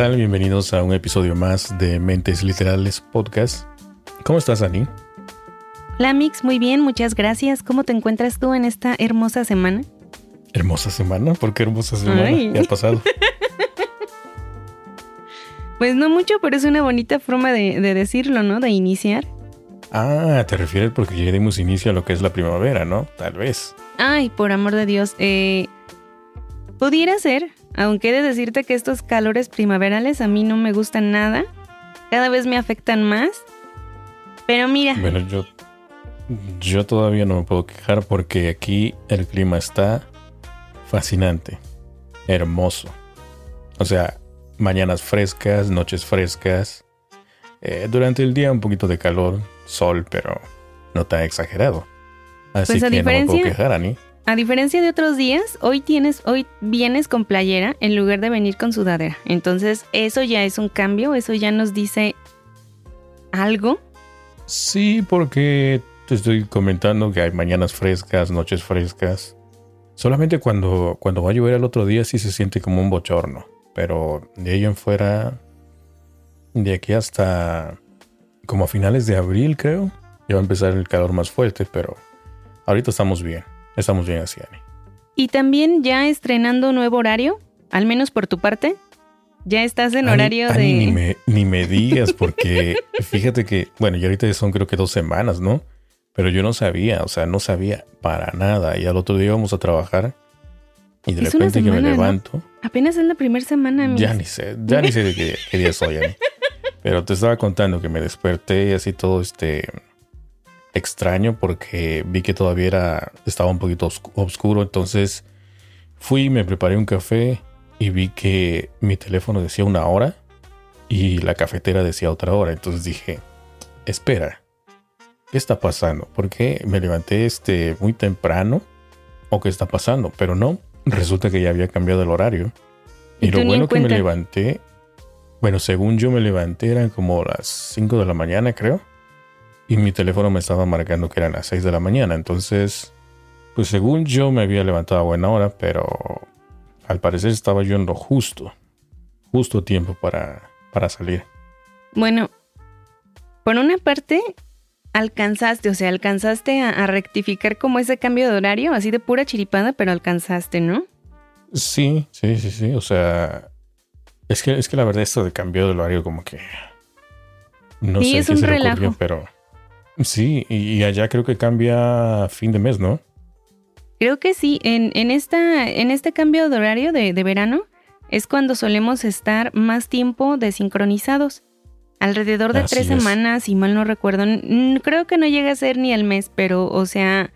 Tal? Bienvenidos a un episodio más de Mentes Literales Podcast. ¿Cómo estás, Ani? Hola, Mix, muy bien, muchas gracias. ¿Cómo te encuentras tú en esta hermosa semana? ¿Hermosa semana? ¿Por qué hermosa semana? ¿Qué ha pasado? pues no mucho, pero es una bonita forma de, decirlo, ¿no? De iniciar. Ah, te refieres porque ya dimos inicio a lo que es la primavera, ¿no? Tal vez. Ay, por amor de Dios. Eh, pudiera ser, aunque he de decirte que estos calores primaverales a mí no me gustan nada. Cada vez me afectan más. Pero mira. Bueno, yo, yo todavía no me puedo quejar porque aquí el clima está fascinante, hermoso. O sea, mañanas frescas, noches frescas. Eh, durante el día un poquito de calor, sol, pero no tan exagerado. Así pues que no me puedo quejar, Ani. A diferencia de otros días, hoy tienes, hoy vienes con playera en lugar de venir con sudadera. Entonces, eso ya es un cambio, eso ya nos dice algo. Sí, porque te estoy comentando que hay mañanas frescas, noches frescas. Solamente cuando, cuando va a llover el otro día sí se siente como un bochorno. Pero de ahí en fuera, de aquí hasta como a finales de abril creo, ya va a empezar el calor más fuerte, pero ahorita estamos bien. Estamos bien así, Ani. Y también ya estrenando nuevo horario, al menos por tu parte. Ya estás en horario de. ni, me, ni me digas, porque fíjate que, bueno, y ahorita son creo que dos semanas, ¿no? Pero yo no sabía, o sea, no sabía para nada. Y al otro día íbamos a trabajar y de repente que me levanto. Apenas es la primera semana, Ya ni sé, ya ni sé de qué, qué día soy, Ani. Pero te estaba contando que me desperté y así todo este extraño porque vi que todavía era, estaba un poquito oscuro. Entonces fui, me preparé un café y vi que mi teléfono decía una hora y la cafetera decía otra hora. Entonces dije, espera, ¿qué está pasando? Porque me levanté este muy temprano o qué está pasando, pero no, resulta que ya había cambiado el horario. Y, lo bueno que me levanté, bueno, según yo me levanté eran como las 5 de la mañana, creo y mi teléfono me estaba marcando que eran las 6 de la mañana. Entonces, pues según yo me había levantado a buena hora, pero al parecer estaba yo en lo justo, justo tiempo para, para salir. Bueno, por una parte, alcanzaste, o sea, alcanzaste a, rectificar como ese cambio de horario, así de pura chiripada, pero alcanzaste, ¿no? Sí, sí, sí, sí. O sea, es que, es que la verdad esto de cambio de horario como que... No sé es qué un se relajo. ocurrió, pero... Sí, y allá creo que cambia fin de mes, ¿no? Creo que sí. En, en, esta, en este cambio de horario de, verano es cuando solemos estar más tiempo desincronizados. Alrededor de tres semanas, si mal no recuerdo. Creo que no llega a ser ni el mes, pero, o sea,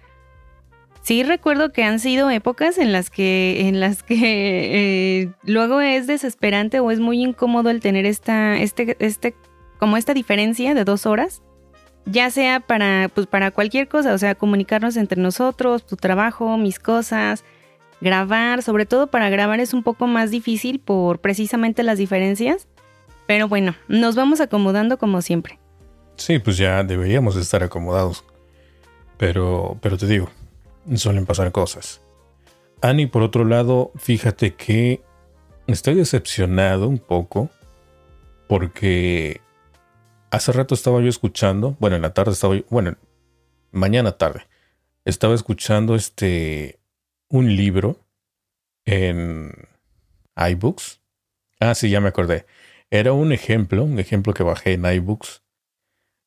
sí recuerdo que han sido épocas en las que, en las que eh, luego es desesperante o es muy incómodo el tener esta, este, este, como esta diferencia de dos horas ya sea para, pues para cualquier cosa, o sea, comunicarnos entre nosotros, tu trabajo, mis cosas, grabar, sobre todo para grabar es un poco más difícil por precisamente las diferencias, pero bueno, nos vamos acomodando como siempre. Sí, pues ya deberíamos estar acomodados, pero, pero te digo, suelen pasar cosas. Ani, por otro lado, fíjate que estoy decepcionado un poco porque Hace rato estaba yo escuchando, bueno, en la tarde estaba yo, bueno, mañana tarde, estaba escuchando este, un libro en iBooks. Ah, sí, ya me acordé. Era un ejemplo, un ejemplo que bajé en iBooks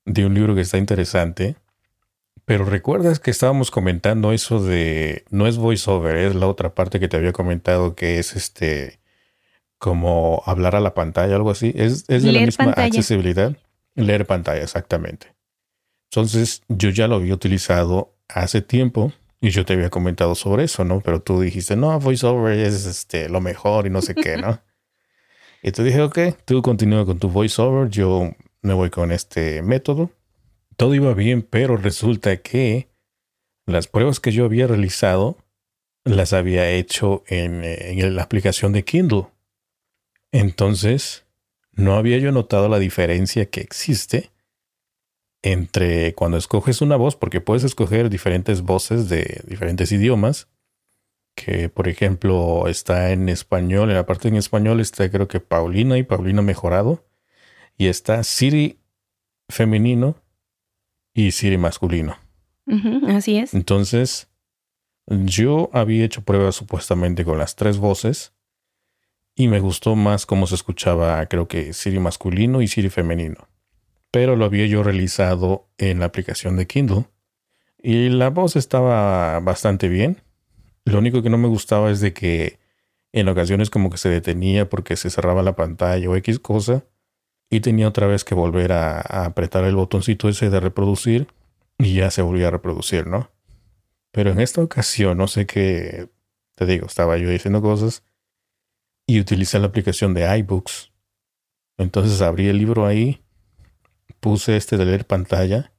de un libro que está interesante. Pero recuerdas que estábamos comentando eso de, no es voiceover, es la otra parte que te había comentado que es este, como hablar a la pantalla, algo así. Es, de la misma accesibilidad. Leer pantalla, exactamente. Entonces, yo ya lo había utilizado hace tiempo Y yo te había comentado sobre eso, ¿no? Pero tú dijiste, no, VoiceOver es este, lo mejor y no sé qué, ¿no? y te dije, ok, tú continúa con tu VoiceOver, yo me voy con este método. Todo iba bien, pero resulta que las pruebas que yo había realizado las había hecho en, en la aplicación de Kindle. Entonces, no había yo notado la diferencia que existe entre cuando escoges una voz, porque puedes escoger diferentes voces de diferentes idiomas, que por ejemplo está en español, en la parte en español está creo que Paulina y Paulina mejorado, y está Siri femenino y Siri masculino. así es. Entonces, yo había hecho pruebas supuestamente con las tres voces y me gustó más cómo se escuchaba, creo que Siri masculino y Siri femenino pero lo había yo realizado en la aplicación de Kindle y la voz estaba bastante bien. Lo único que no me gustaba es de que en ocasiones como que se detenía porque se cerraba la pantalla o X cosa y tenía otra vez que volver a, apretar el botoncito ese de reproducir y ya se volvía a reproducir, ¿no? Pero en esta ocasión, no sé qué, te digo, estaba yo diciendo cosas y utilicé la aplicación de iBooks. Entonces abrí el libro ahí puse este de leer pantalla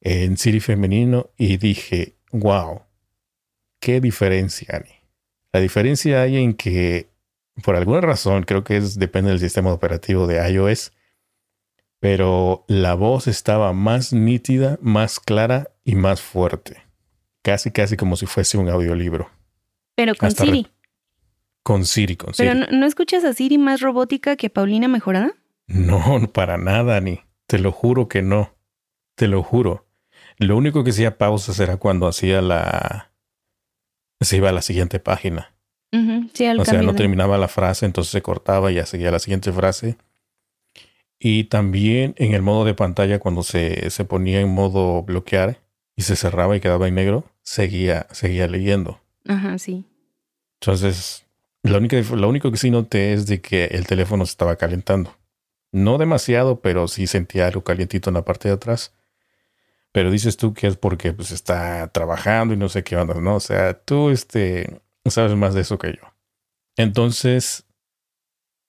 en Siri femenino y dije, wow, qué diferencia, Ani. La diferencia hay en que, por alguna razón, creo que es, depende del sistema operativo de iOS, pero la voz estaba más nítida, más clara y más fuerte. Casi, casi como si fuese un audiolibro. Pero con Siri. Con Siri, con Siri. ¿Pero no, escuchas a Siri más robótica que Paulina mejorada? No, para nada, ni. Te lo juro que no. Te lo juro. Lo único que hacía pausas era cuando hacía la... se iba a la siguiente página. sí, o sea, no terminaba la frase, entonces se cortaba y ya seguía la siguiente frase. Y también en el modo de pantalla, cuando se, se ponía en modo bloquear y se cerraba y quedaba en negro, seguía, seguía leyendo. Ajá, sí. Entonces, lo único, lo único que sí noté es de que el teléfono se estaba calentando. No demasiado, pero sí sentía algo calientito en la parte de atrás. Pero dices tú que es porque pues está trabajando y no sé qué onda, ¿no? O sea, tú este, sabes más de eso que yo. Entonces,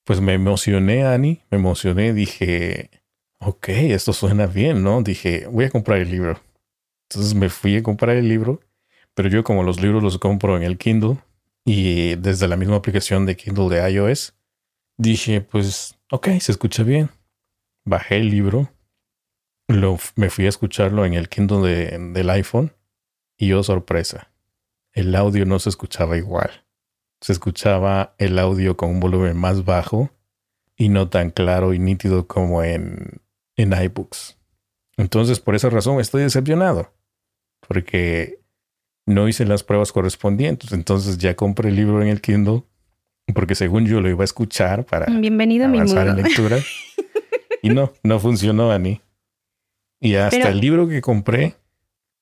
pues me emocioné, Ani, me emocioné, dije, ok, esto suena bien, ¿no? Dije, voy a comprar el libro. Entonces me fui a comprar el libro, pero yo como los libros los compro en el Kindle y desde la misma aplicación de Kindle de iOS, dije, pues Ok, se escucha bien. Bajé el libro, lo, me fui a escucharlo en el Kindle del iPhone y oh sorpresa, el audio no se escuchaba igual. Se escuchaba el audio con un volumen más bajo y no tan claro y nítido como en, en iBooks. Entonces, por esa razón estoy decepcionado, porque no hice las pruebas correspondientes. Entonces ya compré el libro en el Kindle porque según yo lo iba a escuchar para Bienvenido avanzar en lectura. y no, no funcionó, Ani. Y hasta el libro que compré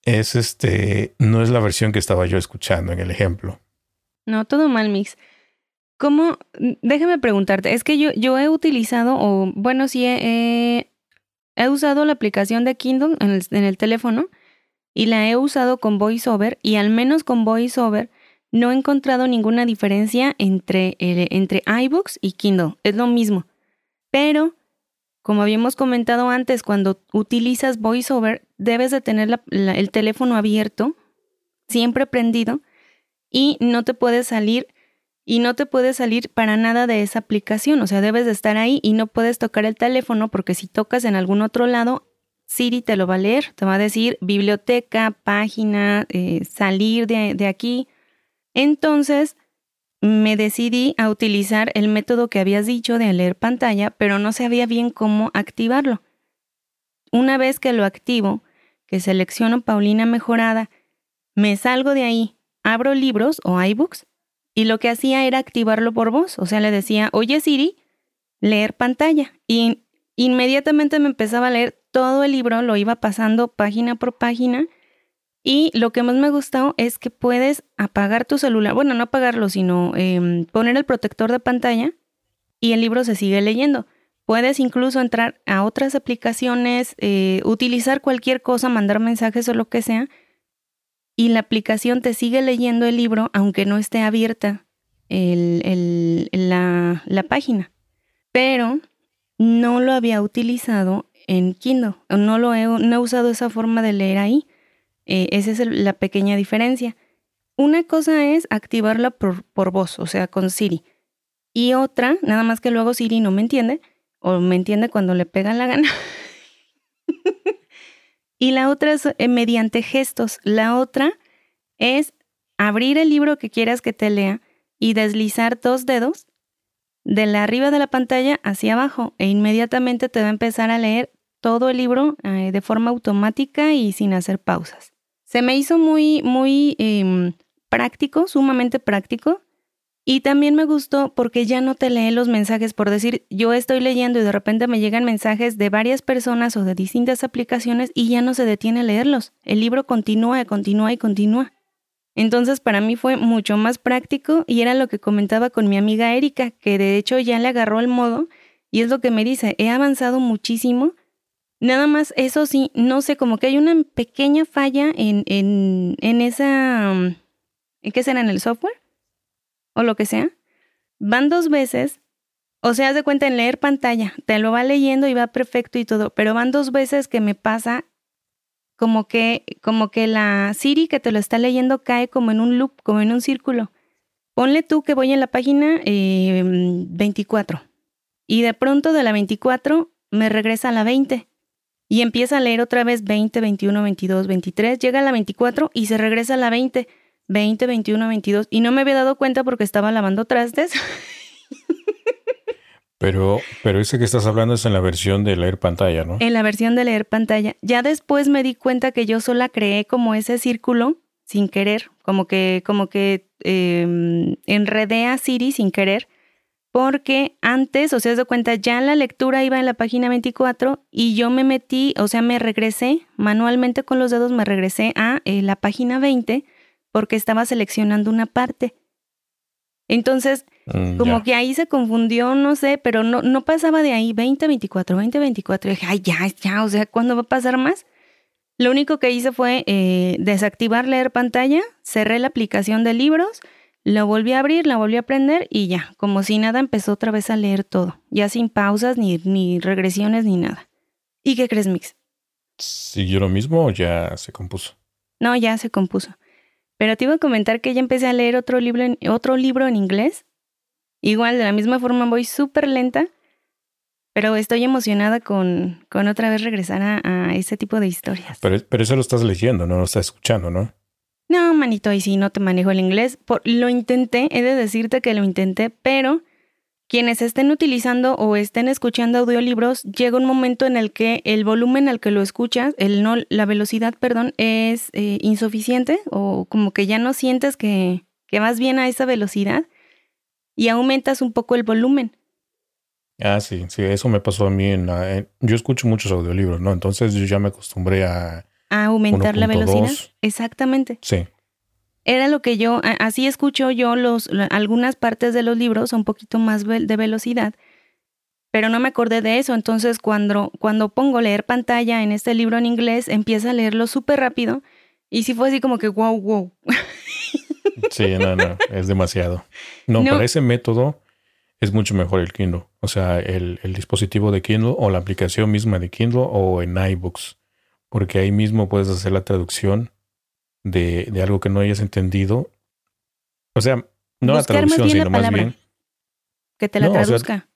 es este, no es la versión que estaba yo escuchando en el ejemplo. No, todo mal, Mix. ¿Cómo? Déjame preguntarte, es que yo, yo he utilizado, o bueno, sí, he, he usado la aplicación de Kindle en el, en el teléfono y la he usado con VoiceOver y al menos con VoiceOver no he encontrado ninguna diferencia entre, entre iBooks y Kindle. Es lo mismo. Pero, como habíamos comentado antes, cuando utilizas VoiceOver, debes de tener el teléfono abierto, siempre prendido, y no te puedes salir y no te puedes salir para nada de esa aplicación. O sea, debes de estar ahí y no puedes tocar el teléfono porque si tocas en algún otro lado, Siri te lo va a leer, te va a decir biblioteca, página, eh, salir de, de aquí. Entonces, me decidí a utilizar el método que habías dicho de leer pantalla, pero no sabía bien cómo activarlo. Una vez que lo activo, que selecciono Paulina Mejorada, me salgo de ahí, abro libros o iBooks y lo que hacía era activarlo por voz, o sea, le decía, oye Siri, leer pantalla y inmediatamente me empezaba a leer todo el libro, lo iba pasando página por página y lo que más me gustó es que puedes apagar tu celular, bueno, no apagarlo, sino em, poner el protector de pantalla y el libro se sigue leyendo. Puedes incluso entrar a otras aplicaciones, eh, utilizar cualquier cosa, mandar mensajes o lo que sea, y la aplicación te sigue leyendo el libro aunque no esté abierta la, la, página. Pero no lo había utilizado en Kindle, no lo he, no he usado esa forma de leer ahí. Eh, esa es la pequeña diferencia. Una cosa es activarla por, por voz, o sea, con Siri. Y otra, nada más que luego Siri no me entiende, o me entiende cuando le pega la gana. y la otra es eh, mediante gestos. La otra es abrir el libro que quieras que te lea y deslizar dos dedos de la arriba de la pantalla hacia abajo e inmediatamente te va a empezar a leer todo el libro eh, de forma automática y sin hacer pausas. Se me hizo muy, muy em, práctico, sumamente práctico. Y también me gustó porque ya no te lee los mensajes por decir, yo estoy leyendo y de repente me llegan mensajes de varias personas o de distintas aplicaciones y ya no se detiene a leerlos. El libro continúa, continúa y continúa. Entonces para mí fue mucho más práctico y era lo que comentaba con mi amiga Erika, que de hecho ya le agarró el modo y es lo que me dice, he avanzado muchísimo. Nada más, eso sí, no sé, como que hay una pequeña falla en, en, en esa... ¿En qué será? ¿En el software? o lo que sea, van dos veces, o sea, haz de cuenta en leer pantalla, te lo va leyendo y va perfecto y todo, pero van dos veces que me pasa como que, como que la Siri que te lo está leyendo cae como en un loop, como en un círculo. Ponle tú que voy en la página 24 em, y de pronto de la 24 me regresa a la 20 y empieza a leer otra vez 20, 21, 22, 23, llega a la 24 y se regresa a la 20 20, 21, 22 y no me había dado cuenta porque estaba lavando trastes. Pero, pero ese que estás hablando es en la versión de leer pantalla, ¿no? En la versión de leer pantalla. Ya después me di cuenta que yo sola creé como ese círculo sin querer, como que, como que em, enredé a Siri sin querer, porque antes, o sea, de cuenta, ya la lectura iba en la página 24 y yo me metí, o sea, me regresé manualmente con los dedos, me regresé a eh, la página 20 porque estaba seleccionando una parte. Entonces, mm, como que ahí se confundió, no sé, pero no, no pasaba de ahí 2024, 2024. Y dije, ay, ya, ya, o sea, ¿cuándo va a pasar más? Lo único que hice fue eh, desactivar leer pantalla, cerré la aplicación de libros, lo volví a abrir, la volví a prender y ya, como si nada, empezó otra vez a leer todo, ya sin pausas, ni, ni regresiones, ni nada. ¿Y qué crees, Mix? ¿Siguió lo mismo o ya se compuso? No, ya se compuso. Pero te iba a comentar que ya empecé a leer otro libro en, otro libro en inglés. Igual, de la misma forma, voy súper lenta, pero estoy emocionada con, con otra vez regresar a, ese tipo de historias. Pero, pero eso lo estás leyendo, no lo estás escuchando, ¿no? No, manito, y sí, no te manejo el inglés. Por, lo intenté, he de decirte que lo intenté, pero quienes estén utilizando o estén escuchando audiolibros, llega un momento en el que el volumen al que lo escuchas, el no, la velocidad, perdón, es eh, insuficiente o como que ya no sientes que, que vas bien a esa velocidad y aumentas un poco el volumen. Ah, sí, sí, eso me pasó a mí. En, yo escucho muchos audiolibros, ¿no? Entonces yo ya me acostumbré a... A aumentar la velocidad. Exactamente. Sí. Era lo que yo, así escucho yo los, algunas partes de los libros un poquito más de velocidad, pero no me acordé de eso. Entonces, cuando, cuando pongo leer pantalla en este libro en inglés, empieza a leerlo súper rápido y sí fue así como que wow, wow. Sí, no, no, es demasiado. No, para ese método es mucho mejor el Kindle. O sea, el, el, dispositivo de Kindle o la aplicación misma de Kindle o en iBooks. Porque ahí mismo puedes hacer la traducción de, de algo que no hayas entendido. O sea, no la traducción, sino más bien. Que te la traduzca.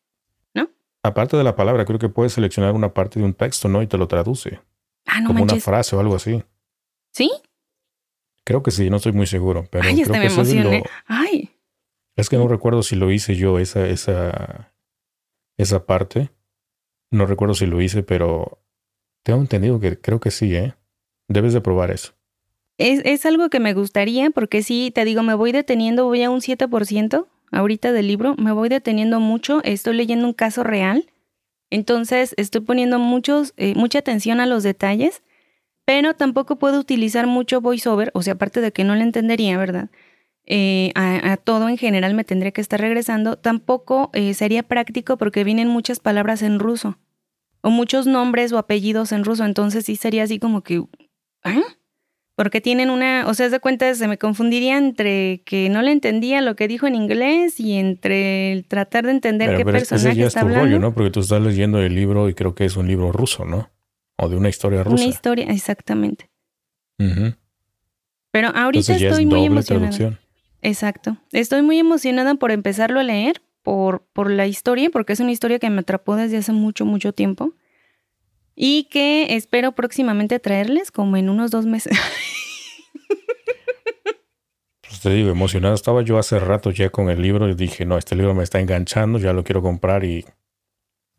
¿No? Aparte de la palabra, creo que puedes seleccionar una parte de un texto, ¿no? Y te lo traduce. Ah, no Como una frase o algo así. ¿Sí? Creo que sí, no estoy muy seguro. Pero Ay, creo que me Lo... Ay. Es que no recuerdo si lo hice yo, esa, esa, esa parte. No recuerdo si lo hice, pero tengo entendido que creo que sí, ¿eh? Debes de probar eso. Es, es, algo que me gustaría porque sí, te digo, me voy deteniendo, voy a un 7% ahorita del libro, me voy deteniendo mucho, estoy leyendo un caso real, entonces estoy poniendo eh, mucha atención a los detalles, pero tampoco puedo utilizar mucho voiceover, o sea, aparte de que no le entendería, ¿verdad? Eh, a, todo en general me tendría que estar regresando, tampoco eh, sería práctico porque vienen muchas palabras en ruso o muchos nombres o apellidos en ruso, entonces sí sería así como que... ¿ah? Porque tienen una, o sea, de cuenta, se me confundiría entre que no le entendía lo que dijo en inglés y entre el tratar de entender qué personaje ese ya está es tu rollo, ¿no? Porque tú estás leyendo el libro y creo que es un libro ruso, ¿no? O de una historia rusa. Una historia, exactamente. Pero ahorita estoy muy emocionada. Exacto. Estoy muy emocionada por empezarlo a leer, por, por la historia, porque es una historia que me atrapó desde hace mucho, mucho tiempo y que espero próximamente traerles como en unos dos meses. Pues te digo, emocionado estaba yo hace rato ya con el libro y dije, no, este libro me está enganchando, ya lo quiero comprar y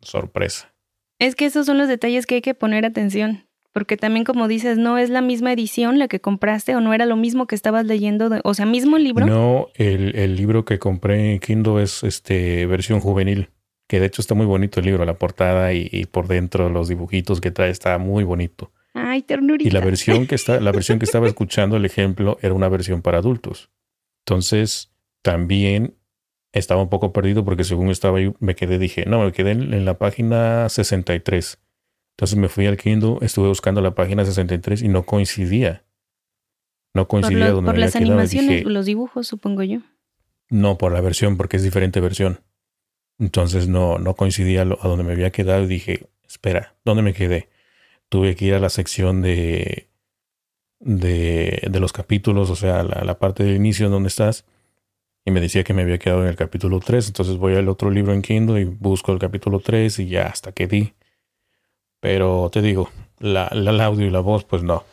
sorpresa. Es que esos son los detalles que hay que poner atención, porque también como dices, no es la misma edición la que compraste o no era lo mismo que estabas leyendo, o sea, mismo libro. No, el, el libro que compré en Kindle es este versión juvenil que de hecho está muy bonito el libro, la portada y, por dentro los dibujitos que trae está muy bonito. Ay, ternurita. Y la versión que está, la versión que estaba escuchando el ejemplo era una versión para adultos. Entonces, también estaba un poco perdido porque según estaba ahí, me quedé, dije, no, me quedé en, la página 63. Entonces me fui al Kindle, estuve buscando la página 63 y no coincidía. No coincidía por donde por las animaciones, los dibujos, supongo yo. No, por la versión, porque es diferente versión. Entonces no, no coincidía a, donde me había quedado y dije, espera, ¿dónde me quedé? Tuve que ir a la sección de, de, de los capítulos, o sea, la, la parte del inicio en donde estás. Y me decía que me había quedado en el capítulo 3. Entonces voy al otro libro en Kindle y busco el capítulo 3 y ya hasta que di. Pero te digo, la, la, el audio y la voz, pues no.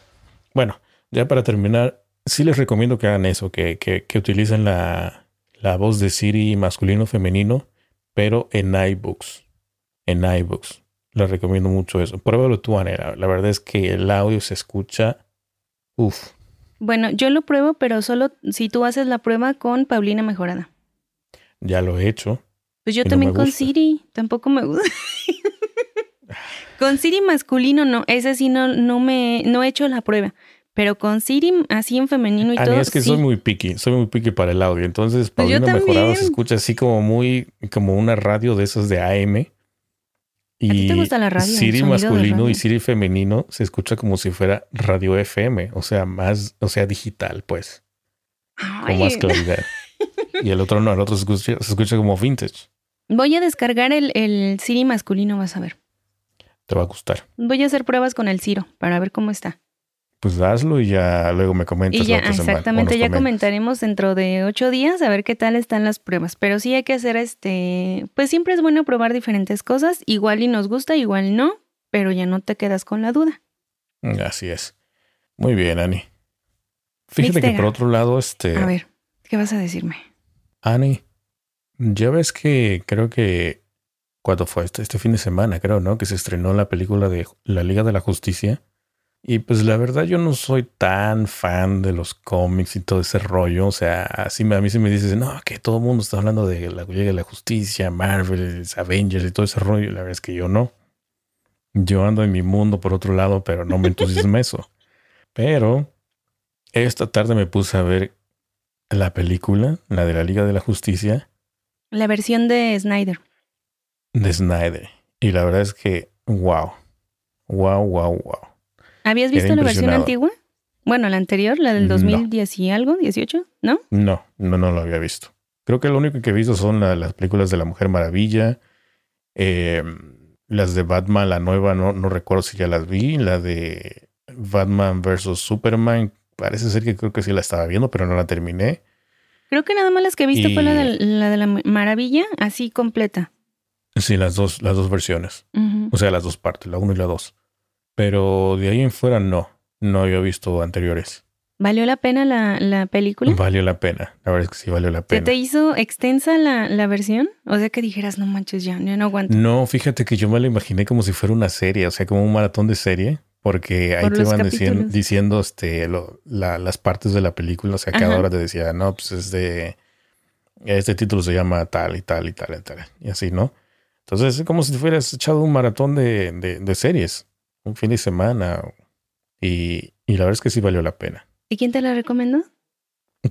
Bueno, ya para terminar, sí les recomiendo que hagan eso, que, que, que utilicen la, la voz de Siri masculino femenino pero en iBooks. En iBooks. Les recomiendo mucho eso. Pruébalo tu manera. La verdad es que el audio se escucha. Uf. Bueno, yo lo pruebo, pero solo si tú haces la prueba con Paulina Mejorada. Ya lo he hecho. Pues yo también con Siri. Tampoco me gusta. Con Siri masculino no. Ese sí no, no me no he hecho la prueba. Pero con Siri así en femenino y todo. es que soy muy picky, soy muy picky para el audio. Entonces, pues Paulina Mejorado se escucha así como muy, como una radio de esos de AM. Y ¿A ti te gusta la radio? Siri masculino y Siri femenino se escucha como si fuera radio FM, o sea, más, o sea, digital, pues. Con más claridad. y el otro no, el otro se escucha, se escucha como vintage. Voy a descargar el, el Siri masculino, vas a ver. Te va a gustar. Voy a hacer pruebas con el Ciro para ver cómo está pues hazlo y ya luego me comentas. Y ya, exactamente, ya comentaremos dentro de ocho días a ver qué tal están las pruebas. Pero sí hay que hacer este, pues siempre es bueno probar diferentes cosas, igual y nos gusta, igual no, pero ya no te quedas con la duda. Así es. Muy bien, Ani. Fíjate que por otro lado, este... A ver, ¿qué vas a decirme? Ani, ya ves que creo que cuando fue este, este fin de semana, creo, ¿no? Que se estrenó la película de La Liga de la Justicia. Y pues la verdad yo no soy tan fan de los cómics y todo ese rollo. O sea, así a mí se me dice, no, que todo el mundo está hablando de la Liga de la Justicia, Marvel, Avengers y todo ese rollo. La verdad es que yo no. Yo ando en mi mundo por otro lado, pero no me entusiasma eso. Pero esta tarde me puse a ver la película, la de la Liga de la Justicia. La versión de Snyder. De Snyder. Y la verdad es que, wow. Wow, wow, wow. ¿Habías visto la versión antigua? Bueno, la anterior, la del 2010 y algo, 18, ¿no? No, no, no lo había visto. Creo que lo único que he visto son las películas de la Mujer Maravilla. Eh, las de Batman, la nueva, no, no recuerdo si ya las vi. La de Batman vs. Superman, parece ser que creo que sí la estaba viendo, pero no la terminé. Creo que nada más las que he visto fue la de la, de la Maravilla, así completa. Sí, las dos, las dos versiones. O sea, las dos partes, la uno y la dos. Pero de ahí en fuera no, no había visto anteriores. ¿Valió la pena la, la película? Valió la pena, la verdad es que sí valió la pena. ¿Te, te hizo extensa la, la, versión? O sea que dijeras, no manches, ya, ya no aguanto. No, fíjate que yo me la imaginé como si fuera una serie, o sea, como un maratón de serie, porque ahí te van diciendo, diciendo este, lo, la, las partes de la película, o sea, cada hora te decía, no, pues es de, este título se llama tal y tal y tal y tal, y así, ¿no? Entonces es como si fueras echado un maratón de, de, de series un fin de semana. Y, y, la verdad es que sí valió la pena. ¿Y quién te la recomendó?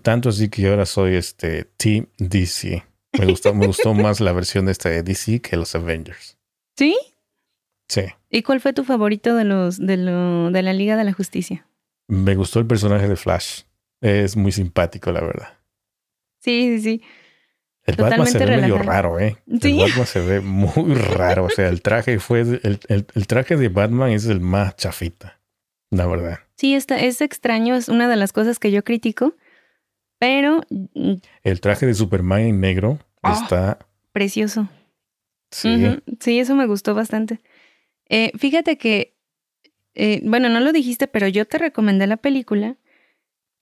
Tanto así que yo ahora soy este Team DC. Me gustó, me gustó más la versión de esta de DC que los Avengers. ¿Sí? Sí. ¿Y cuál fue tu favorito de los de, lo, de la Liga de la Justicia? Me gustó el personaje de Flash. Es muy simpático, la verdad. Sí, sí, sí. El Batman se ve medio raro, ¿eh? El Batman se ve muy raro. O sea, el traje fue. El, el, traje de Batman es el más chafita, la verdad. Sí, está, es extraño, es una de las cosas que yo critico. Pero. Mm, el traje de Superman en negro ah, está. Precioso. Sí. Sí, eso me gustó bastante. Eh, fíjate que. Eh, bueno, no lo dijiste, pero yo te recomendé la película.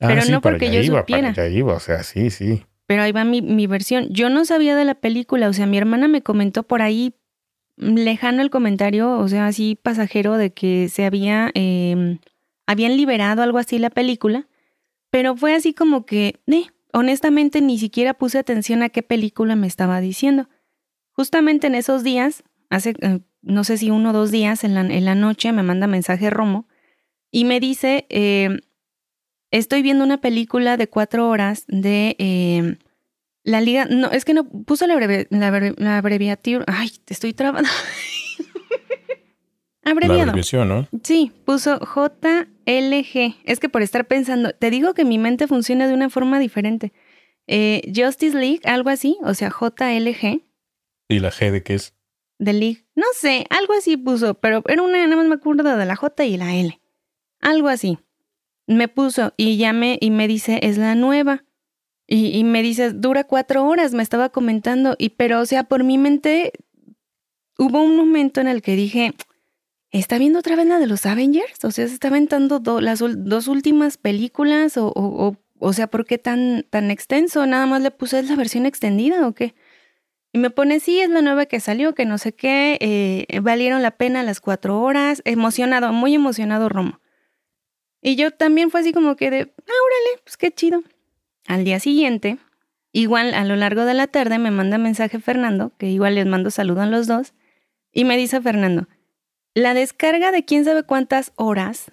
Ah, pero no porque yo iba, supiera. Para iba, o sea, sí, sí pero ahí va mi, versión. Yo no sabía de la película, o sea, mi hermana me comentó por ahí lejano el comentario, o sea, así pasajero de que se había, eh, habían liberado algo así la película, pero fue así como que, eh, honestamente ni siquiera puse atención a qué película me estaba diciendo. Justamente en esos días, hace, eh, no sé si uno o dos días en la, en la noche, me manda mensaje Romo y me dice, eh, estoy viendo una película de cuatro horas de eh, la liga. No, es que no puso la, la, abreviatura. Ay, te estoy trabando. Abreviado. La abreviación, ¿no? Sí, puso JLG. Es que por estar pensando, te digo que mi mente funciona de una forma diferente. Eh, Justice League, algo así, o sea, JLG. ¿Y la G de qué es? De League. No sé, algo así puso, pero era una, nada más me acuerdo de la J y la L. Algo así me puso y llame y me dice, es la nueva. Y, y, me dice, dura cuatro horas, me estaba comentando. Y pero, o sea, por mi mente hubo un momento en el que dije, ¿está viendo otra vez la de los Avengers? O sea, se está aventando las dos últimas películas o, o, o, sea, ¿por qué tan, tan extenso? Nada más le puse, ¿es la versión extendida o qué? Y me pone, sí, es la nueva que salió, que no sé qué, eh, valieron la pena las cuatro horas, emocionado, muy emocionado Romo. Y yo también fue así como que de, ah, órale, pues qué chido. Al día siguiente, igual a lo largo de la tarde me manda mensaje Fernando, que igual les mando saludo a los dos, y me dice Fernando, la descarga de quién sabe cuántas horas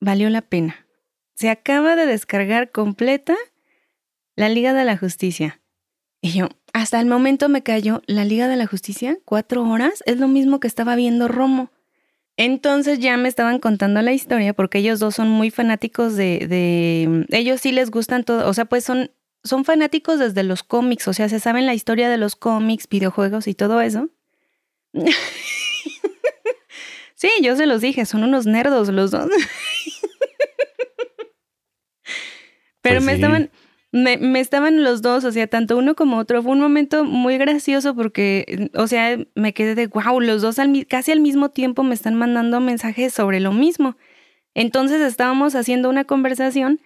valió la pena. Se acaba de descargar completa la Liga de la Justicia. Y yo, hasta el momento me cayó la Liga de la Justicia, cuatro horas, es lo mismo que estaba viendo Romo. Entonces ya me estaban contando la historia porque ellos dos son muy fanáticos de, de, ellos sí les gustan todo, o sea, pues son, son fanáticos desde los cómics, o sea, se saben la historia de los cómics, videojuegos y todo eso. sí, yo se los dije, son unos nerdos los dos. Pero pues me estaban, me, estaban los dos, o sea, tanto uno como otro. Fue un momento muy gracioso porque, o sea, me quedé de wow, los dos casi al mismo tiempo me están mandando mensajes sobre lo mismo. Entonces estábamos haciendo una conversación.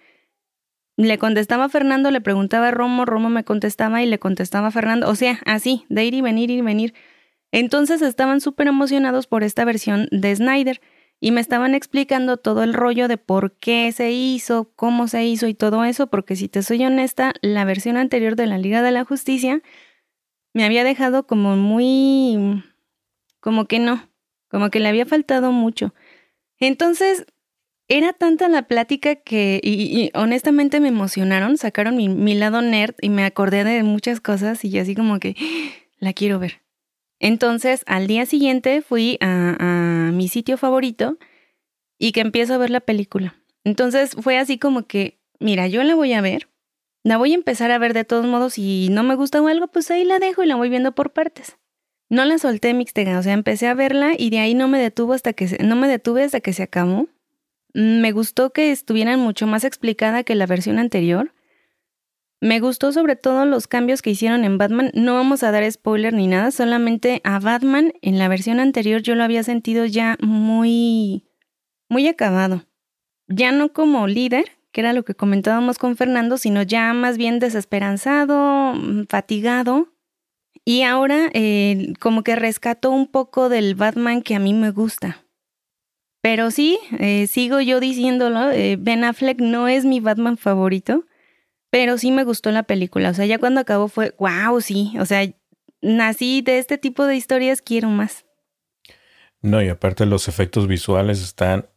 Le contestaba a Fernando, le preguntaba a Romo, Romo me contestaba y le contestaba a Fernando. O sea, así, de ir y venir, ir y venir. Entonces estaban súper emocionados por esta versión de Snyder y me estaban explicando todo el rollo de por qué se hizo, cómo se hizo y todo eso, porque si te soy honesta, la versión anterior de la Liga de la Justicia me había dejado como muy... como que no, como que le había faltado mucho. Entonces, era tanta la plática que, y, honestamente me emocionaron, sacaron mi, mi lado nerd y me acordé de muchas cosas y yo así como que la quiero ver. Entonces, al día siguiente fui a, mi sitio favorito y que empiezo a ver la película. Entonces fue así como que, mira, yo la voy a ver, la voy a empezar a ver de todos modos y no me gusta o algo, pues ahí la dejo y la voy viendo por partes. No la solté mixtega, o sea, empecé a verla y de ahí no me detuvo hasta que se, no me detuve hasta que se acabó. Me gustó que estuvieran mucho más explicada que la versión anterior. Me gustó sobre todo los cambios que hicieron en Batman. No vamos a dar spoiler ni nada, solamente a Batman en la versión anterior yo lo había sentido ya muy, muy acabado. Ya no como líder, que era lo que comentábamos con Fernando, sino ya más bien desesperanzado, mm, fatigado. Y ahora eh, como que rescató un poco del Batman que a mí me gusta. Pero sí, eh, sigo yo diciéndolo, eh, Ben Affleck no es mi Batman favorito. Pero sí me gustó la película. O sea, ya cuando acabó fue, wow, sí. O sea, nací de este tipo de historias, quiero más. No, y aparte los efectos visuales están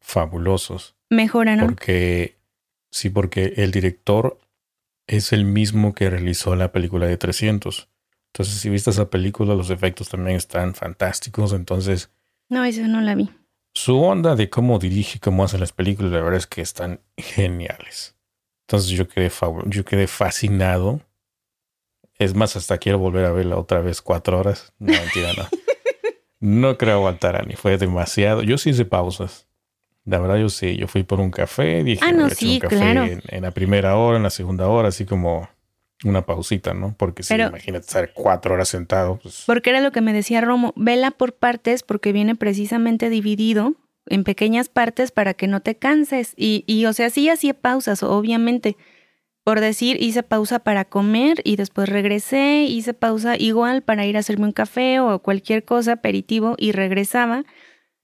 fabulosos. Mejoran, ¿no? Porque, sí, porque el director es el mismo que realizó la película de 300. Entonces, si viste esa película, los efectos también están fantásticos. Entonces... No, esa no la vi. su onda de cómo dirige, cómo hace las películas, la verdad es que están geniales. Entonces yo quedé, yo quedé fascinado. Es más, hasta quiero volver a verla otra vez cuatro horas. No, mentira, no. No creo aguantar, Ani. Fue demasiado. Yo sí hice pausas. La verdad, yo sí. Yo fui por un café. Dije, ah, no, sí, un café claro. en, la primera hora, en la segunda hora, así como una pausita, ¿no? Porque si imagínate estar cuatro horas sentado. Pues... Porque era lo que me decía Romo, vela por partes porque viene precisamente dividido en pequeñas partes para que no te canses. Y, y o sea, sí hacía pausas, obviamente. Por decir, hice pausa para comer y después regresé, hice pausa igual para ir a hacerme un café o cualquier cosa, aperitivo, y regresaba.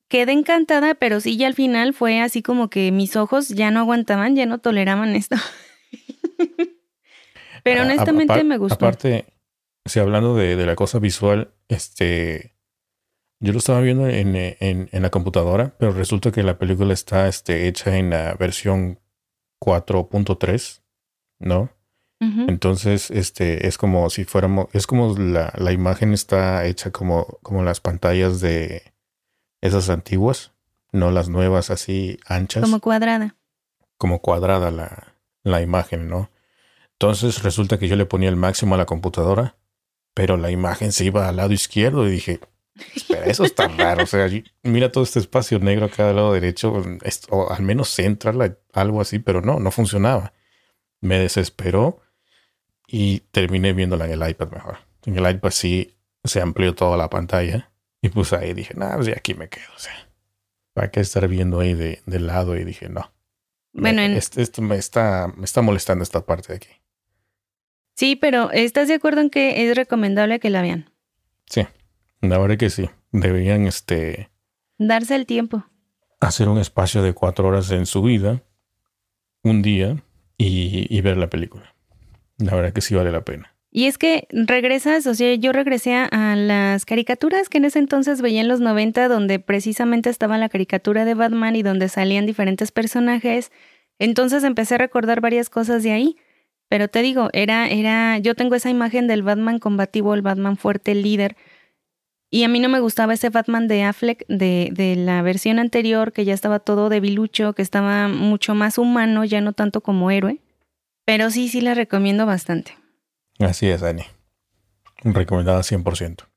Quedé encantada, pero sí, ya al final fue así como que mis ojos ya no aguantaban, ya no toleraban esto. Pero honestamente me gustó. Aparte, si hablando de, la cosa visual, este. Yo lo estaba viendo en, en, la computadora, pero resulta que la película está este, hecha en la versión 4.3, ¿no? Entonces, este, es como si fuéramos, es como la, la, imagen está hecha como, como las pantallas de esas antiguas, no las nuevas así anchas. Como cuadrada. Como cuadrada la, la imagen, ¿no? Entonces resulta que yo le ponía el máximo a la computadora, pero la imagen se iba al lado izquierdo y dije, espera, eso está raro. O sea, mira todo este espacio negro acá al lado derecho, o al menos centra algo así, pero no, no funcionaba. Me desesperó y terminé viéndola en el iPad mejor. En el iPad sí se amplió toda la pantalla y pues ahí dije, nada, pues aquí me quedo. O sea, ¿para qué estar viendo ahí de, lado? Y dije, no. Bueno, esto me está, me está molestando esta parte de aquí. Sí, pero ¿estás de acuerdo en que es recomendable que la vean? Sí, la verdad que sí. Deberían este darse el tiempo. Hacer un espacio de cuatro horas en su vida, un día, y, ver la película. La verdad que sí vale la pena. Y es que regresas, o sea, yo regresé a las caricaturas que en ese entonces veía en los 90, donde precisamente estaba la caricatura de Batman y donde salían diferentes personajes. Entonces empecé a recordar varias cosas de ahí. Pero te digo, era, era, yo tengo esa imagen del Batman combativo, el Batman fuerte, el líder. Y a mí no me gustaba ese Batman de Affleck de, de la versión anterior, que ya estaba todo debilucho, que estaba mucho más humano, ya no tanto como héroe. Pero sí, sí la recomiendo bastante. Así es, Dani. Recomendada 100%.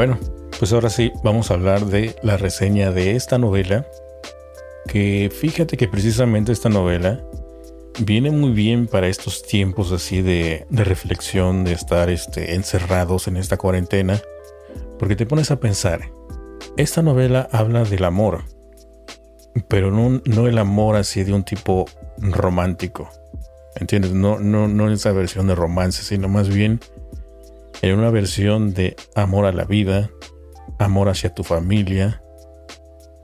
Bueno, pues ahora sí, vamos a hablar de la reseña de esta novela. Que fíjate que precisamente esta novela viene muy bien para estos tiempos así de, reflexión, de estar este, encerrados en esta cuarentena. Porque te pones a pensar, esta novela habla del amor, pero no, no el amor así de un tipo romántico. ¿Entiendes? No, no, no esa versión de romance, sino más bien en una versión de amor a la vida, amor hacia tu familia,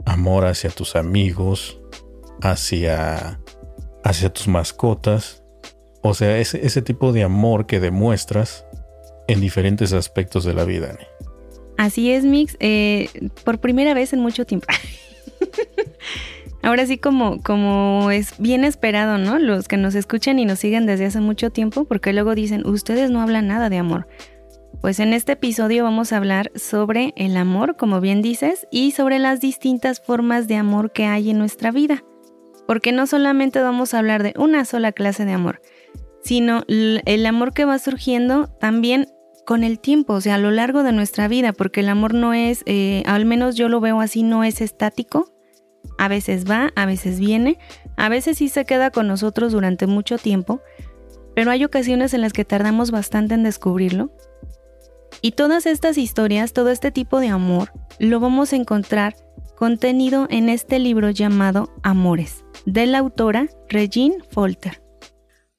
amor hacia tus amigos, hacia, hacia tus mascotas. O sea, ese, ese tipo de amor que demuestras en diferentes aspectos de la vida. Así es, Mix. Eh, por primera vez en mucho tiempo. Ahora sí como, como es bien esperado, ¿no? Los que nos escuchan y nos siguen desde hace mucho tiempo, porque luego dicen, ustedes no hablan nada de amor. Pues en este episodio vamos a hablar sobre el amor, como bien dices, y sobre las distintas formas de amor que hay en nuestra vida. Porque no solamente vamos a hablar de una sola clase de amor, sino el amor que va surgiendo también con el tiempo, o sea, a lo largo de nuestra vida, porque el amor no es, eh, al menos yo lo veo así, no es estático. A veces va, a veces viene, a veces sí se queda con nosotros durante mucho tiempo, pero hay ocasiones en las que tardamos bastante en descubrirlo y todas estas historias, todo este tipo de amor, lo vamos a encontrar contenido en este libro llamado Amores, de la autora Regine Folter.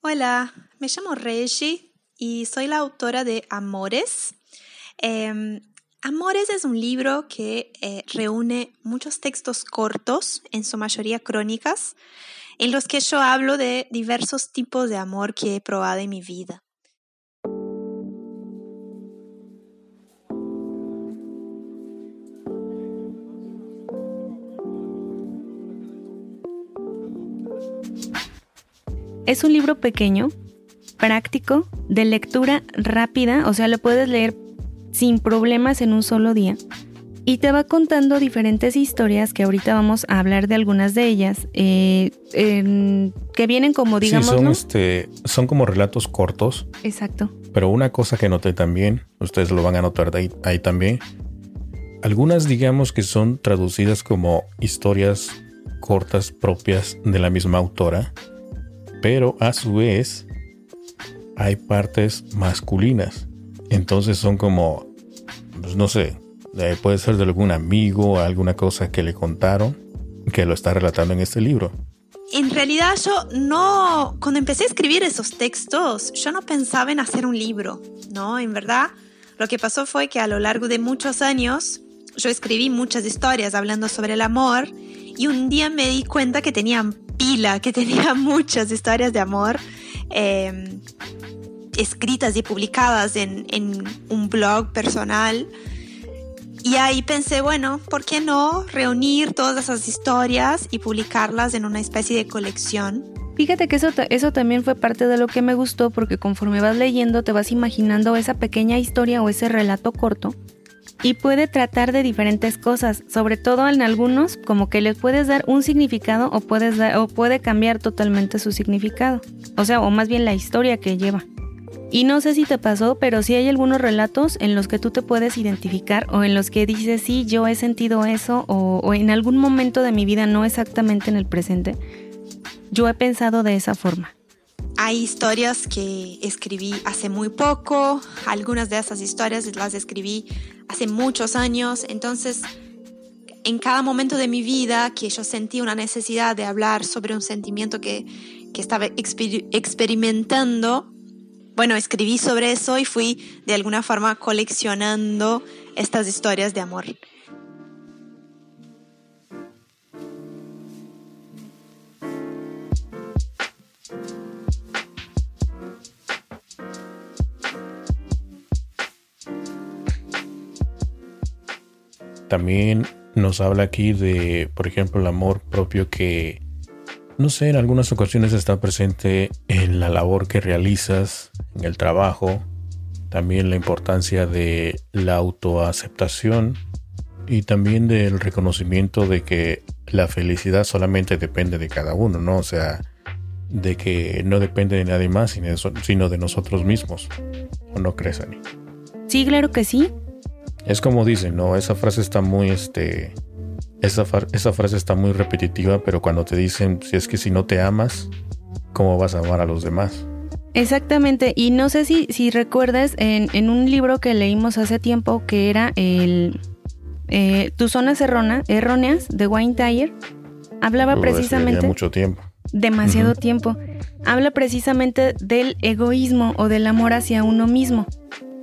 Hola, me llamo Reggie y soy la autora de Amores. Em, Amores es un libro que eh, reúne muchos textos cortos, en su mayoría crónicas, en los que yo hablo de diversos tipos de amor que he probado en mi vida. Es un libro pequeño, práctico, de lectura rápida, o sea, lo puedes leer sin problemas en un solo día. Y te va contando diferentes historias que ahorita vamos a hablar de algunas de ellas, eh, que vienen como, digamos... son, este, son como relatos cortos. Exacto. Pero una cosa que noté también, ustedes lo van a notar ahí, ahí también, algunas digamos que son traducidas como historias cortas propias de la misma autora, pero a su vez hay partes masculinas. Entonces son como, pues no sé, eh, puede ser de algún amigo, alguna cosa que le contaron, que lo está relatando en este libro. En realidad yo no, cuando empecé a escribir esos textos, yo no pensaba en hacer un libro, ¿no? En verdad, lo que pasó fue que a lo largo de muchos años yo escribí muchas historias hablando sobre el amor y un día me di cuenta que tenían pila, que tenía muchas historias de amor em, escritas y publicadas en, en un blog personal y ahí pensé, bueno, ¿por qué no reunir todas esas historias y publicarlas en una especie de colección? Fíjate que eso, eso también fue parte de lo que me gustó porque conforme vas leyendo te vas imaginando esa pequeña historia o ese relato corto y puede tratar de diferentes cosas, sobre todo en algunos como que les puedes dar un significado o, puedes o puede cambiar totalmente su significado, o sea, o más bien la historia que lleva. Y no sé si te pasó, pero sí hay algunos relatos en los que tú te puedes identificar o en los que dices, sí, yo he sentido eso o, en algún momento de mi vida, no exactamente en el presente, yo he pensado de esa forma. Hay historias que escribí hace muy poco, algunas de esas historias las escribí hace muchos años, entonces en cada momento de mi vida que yo sentí una necesidad de hablar sobre un sentimiento que, que estaba experimentando, bueno, escribí sobre eso y fui de alguna forma coleccionando estas historias de amor. También nos habla aquí de, por ejemplo, el amor propio que no sé, en algunas ocasiones está presente en la labor que realizas, en el trabajo, también la importancia de la autoaceptación y también del reconocimiento de que la felicidad solamente depende de cada uno, ¿no? O sea, de que no depende de nadie más, sino de nosotros mismos. ¿O no crees, Ani? Sí, claro que sí. Es como dicen, ¿no? Esa frase está muy, este, esa, esa, frase está muy repetitiva, pero cuando te dicen, si es que si no te amas, ¿cómo vas a amar a los demás? Exactamente, y no sé si, si recuerdas en, en un libro que leímos hace tiempo que era el eh, Tus zonas erróneas de Wayne Dyer, hablaba precisamente... mucho tiempo. Demasiado tiempo. Habla precisamente del egoísmo o del amor hacia uno mismo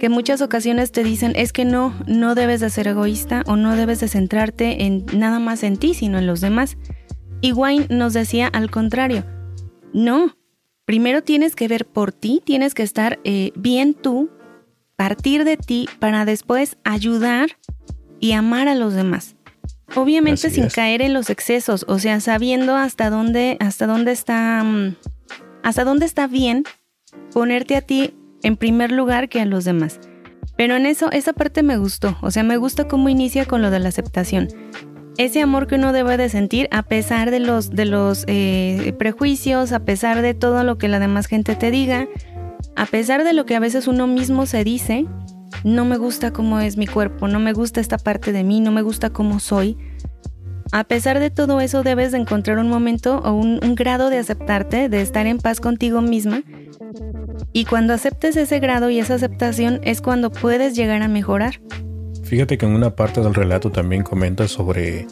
que muchas ocasiones te dicen es que no, no debes de ser egoísta o no debes de centrarte en nada más en ti, sino en los demás. Y Wayne nos decía al contrario, no, primero tienes que ver por ti, tienes que estar eh, bien tú, partir de ti para después ayudar y amar a los demás. Obviamente sin caer en los excesos, o sea, sabiendo hasta dónde, hasta dónde está, mm, hasta dónde está bien ponerte a ti en primer lugar que a los demás. Pero en eso, esa parte me gustó, o sea, me gusta cómo inicia con lo de la aceptación. Ese amor que uno debe de sentir a pesar de los, de los eh, prejuicios, a pesar de todo lo que la demás gente te diga, a pesar de lo que a veces uno mismo se dice, no me gusta cómo es mi cuerpo, no me gusta esta parte de mí, no me gusta cómo soy. A pesar de todo eso debes de encontrar un momento o un, un grado de aceptarte, de estar en paz contigo misma y cuando aceptes ese grado y esa aceptación es cuando puedes llegar a mejorar. Fíjate que en una parte del relato también comenta sobre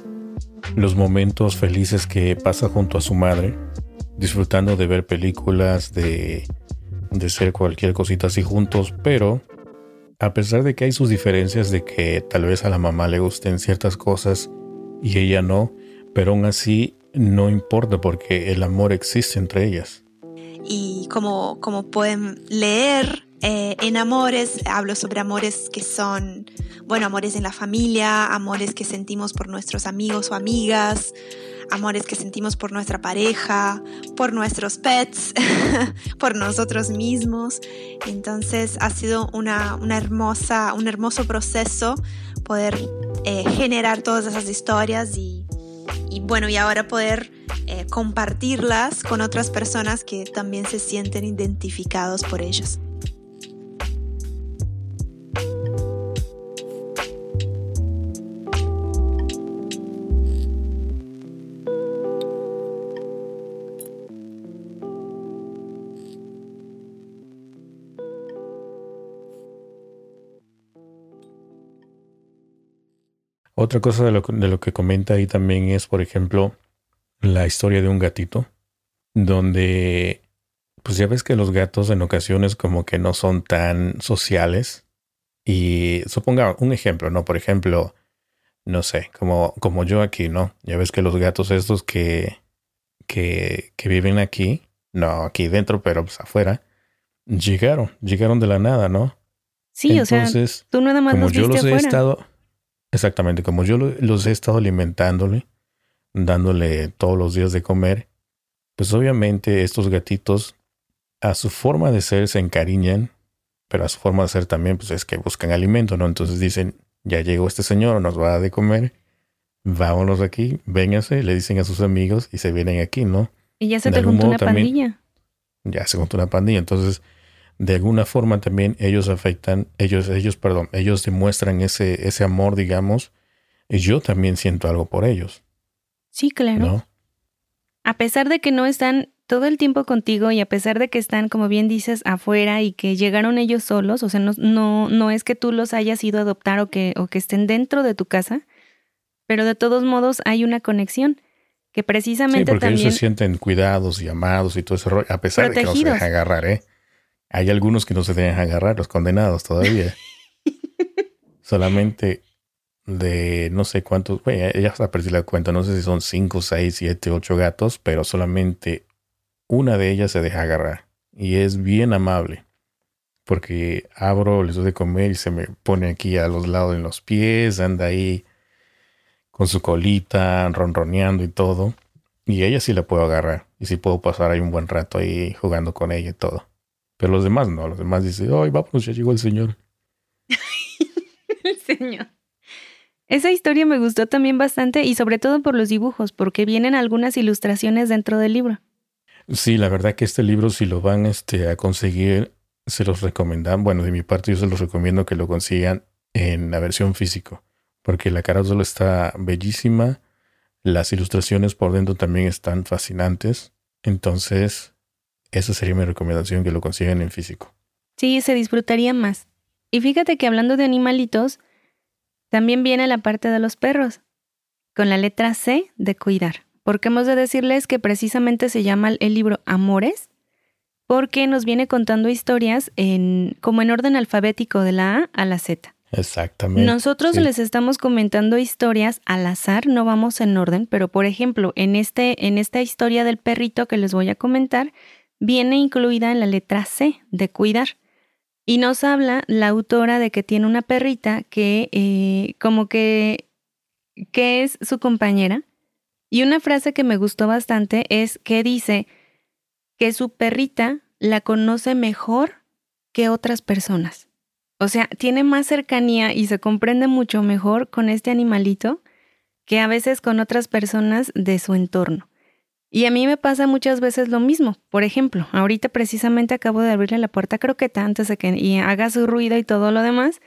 los momentos felices que pasa junto a su madre, disfrutando de ver películas, de, de ser cualquier cosita así juntos, pero a pesar de que hay sus diferencias de que tal vez a la mamá le gusten ciertas cosas y ella no, pero aún así no importa porque el amor existe entre ellas y como, como pueden leer eh, en amores, hablo sobre amores que son, bueno, amores en la familia, amores que sentimos por nuestros amigos o amigas, amores que sentimos por nuestra pareja, por nuestros pets, por nosotros mismos. Entonces ha sido una, hermosa, un hermoso proceso poder eh, generar todas esas historias y, bueno, y ahora poder eh, compartirlas con otras personas que también se sienten identificados por ellos. Otra cosa de lo, de lo que comenta ahí también es, por ejemplo, la historia de un gatito, donde, pues ya ves que los gatos en ocasiones como que no son tan sociales. Y suponga un ejemplo, ¿no? Por ejemplo, no sé, como, como yo aquí, ¿no? Ya ves que los gatos estos que, que, que viven aquí, no aquí dentro, pero pues afuera, llegaron, llegaron de la nada, ¿no? Sí, o sea, tú nada más como yo los he estado, Exactamente, como yo los he estado alimentándole, dándole todos los días de comer, pues obviamente estos gatitos a su forma de ser se encariñan, pero a su forma de ser también pues es que buscan alimento, ¿no? Entonces dicen, ya llegó este señor, nos va a dar de comer, vámonos aquí, vénganse, le dicen a sus amigos y se vienen aquí, ¿no? Y ya se te juntó una pandilla. Ya se juntó una pandilla, entonces de alguna forma también ellos afectan, ellos, ellos, perdón, ellos demuestran ese, ese amor, digamos, y yo también siento algo por ellos. Sí, claro. A pesar de que no están todo el tiempo contigo y a pesar de que están, como bien dices, afuera y que llegaron ellos solos, o sea, no, no, no es que tú los hayas ido a adoptar o que, o que estén dentro de tu casa, pero de todos modos hay una conexión que precisamente sí, porque ellos se sienten cuidados y amados y todo ese rollo, a pesar de que no se dejan agarrar, ¿eh? Hay algunos que no se dejan agarrar, los condenados todavía. Solamente de no sé cuántos, bueno, ya se perdí la cuenta, no sé si son 5, 6, 7, 8 gatos, pero solamente una de ellas se deja agarrar. Y es bien amable. Porque abro, les doy de comer y se me pone aquí a los lados en los pies, anda ahí con su colita, ronroneando y todo. Y ella sí la puedo agarrar. Y sí puedo pasar ahí un buen rato ahí jugando con ella y todo. Pero los demás no, los demás dicen, ay, vamos, ya llegó el señor. el señor. Esa historia me gustó también bastante y sobre todo por los dibujos, porque vienen algunas ilustraciones dentro del libro. Sí, la verdad que este libro, si lo van este, a conseguir, se los recomiendan. Bueno, de mi parte, yo se los recomiendo que lo consigan en la versión físico, porque la carátula está bellísima, las ilustraciones por dentro también están fascinantes. Entonces, esa sería mi recomendación, que lo consigan en físico. Sí, se disfrutaría más. Y fíjate que hablando de animalitos, también viene la parte de los perros, con la letra C de cuidar. Porque hemos de decirles que precisamente se llama el libro Amores, porque nos viene contando historias en, como en orden alfabético de la A a la Z. Exactamente. Nosotros les estamos comentando historias al azar, no vamos en orden, pero por ejemplo, en, este, en esta historia del perrito que les voy a comentar, viene incluida en la letra C de cuidar. Y nos habla la autora de que tiene una perrita que eh, como que, que es su compañera. Y una frase que me gustó bastante es que dice que su perrita la conoce mejor que otras personas. O sea, tiene más cercanía y se comprende mucho mejor con este animalito que a veces con otras personas de su entorno. Y a mí me pasa muchas veces lo mismo. Por ejemplo, ahorita precisamente acabo de abrirle la puerta a Croqueta antes de que haga su ruido y todo lo demás.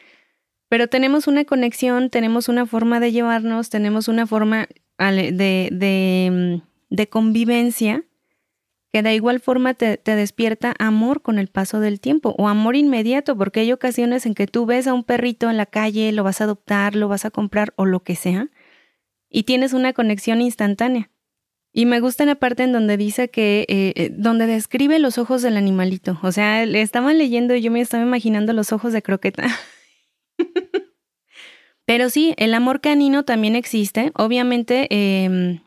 Pero tenemos una conexión, tenemos una forma de llevarnos, tenemos una forma de, de, mm, de convivencia que de igual forma te, despierta amor con el paso del tiempo o amor inmediato, porque hay ocasiones en que tú ves a un perrito en la calle, lo vas a adoptar, lo vas a comprar o lo que sea, y tienes una conexión instantánea. Y me gusta la parte en donde dice que, eh, eh, donde describe los ojos del animalito. O sea, le estaba leyendo y yo me estaba imaginando los ojos de croqueta. Pero sí, el amor canino también existe. Obviamente, em,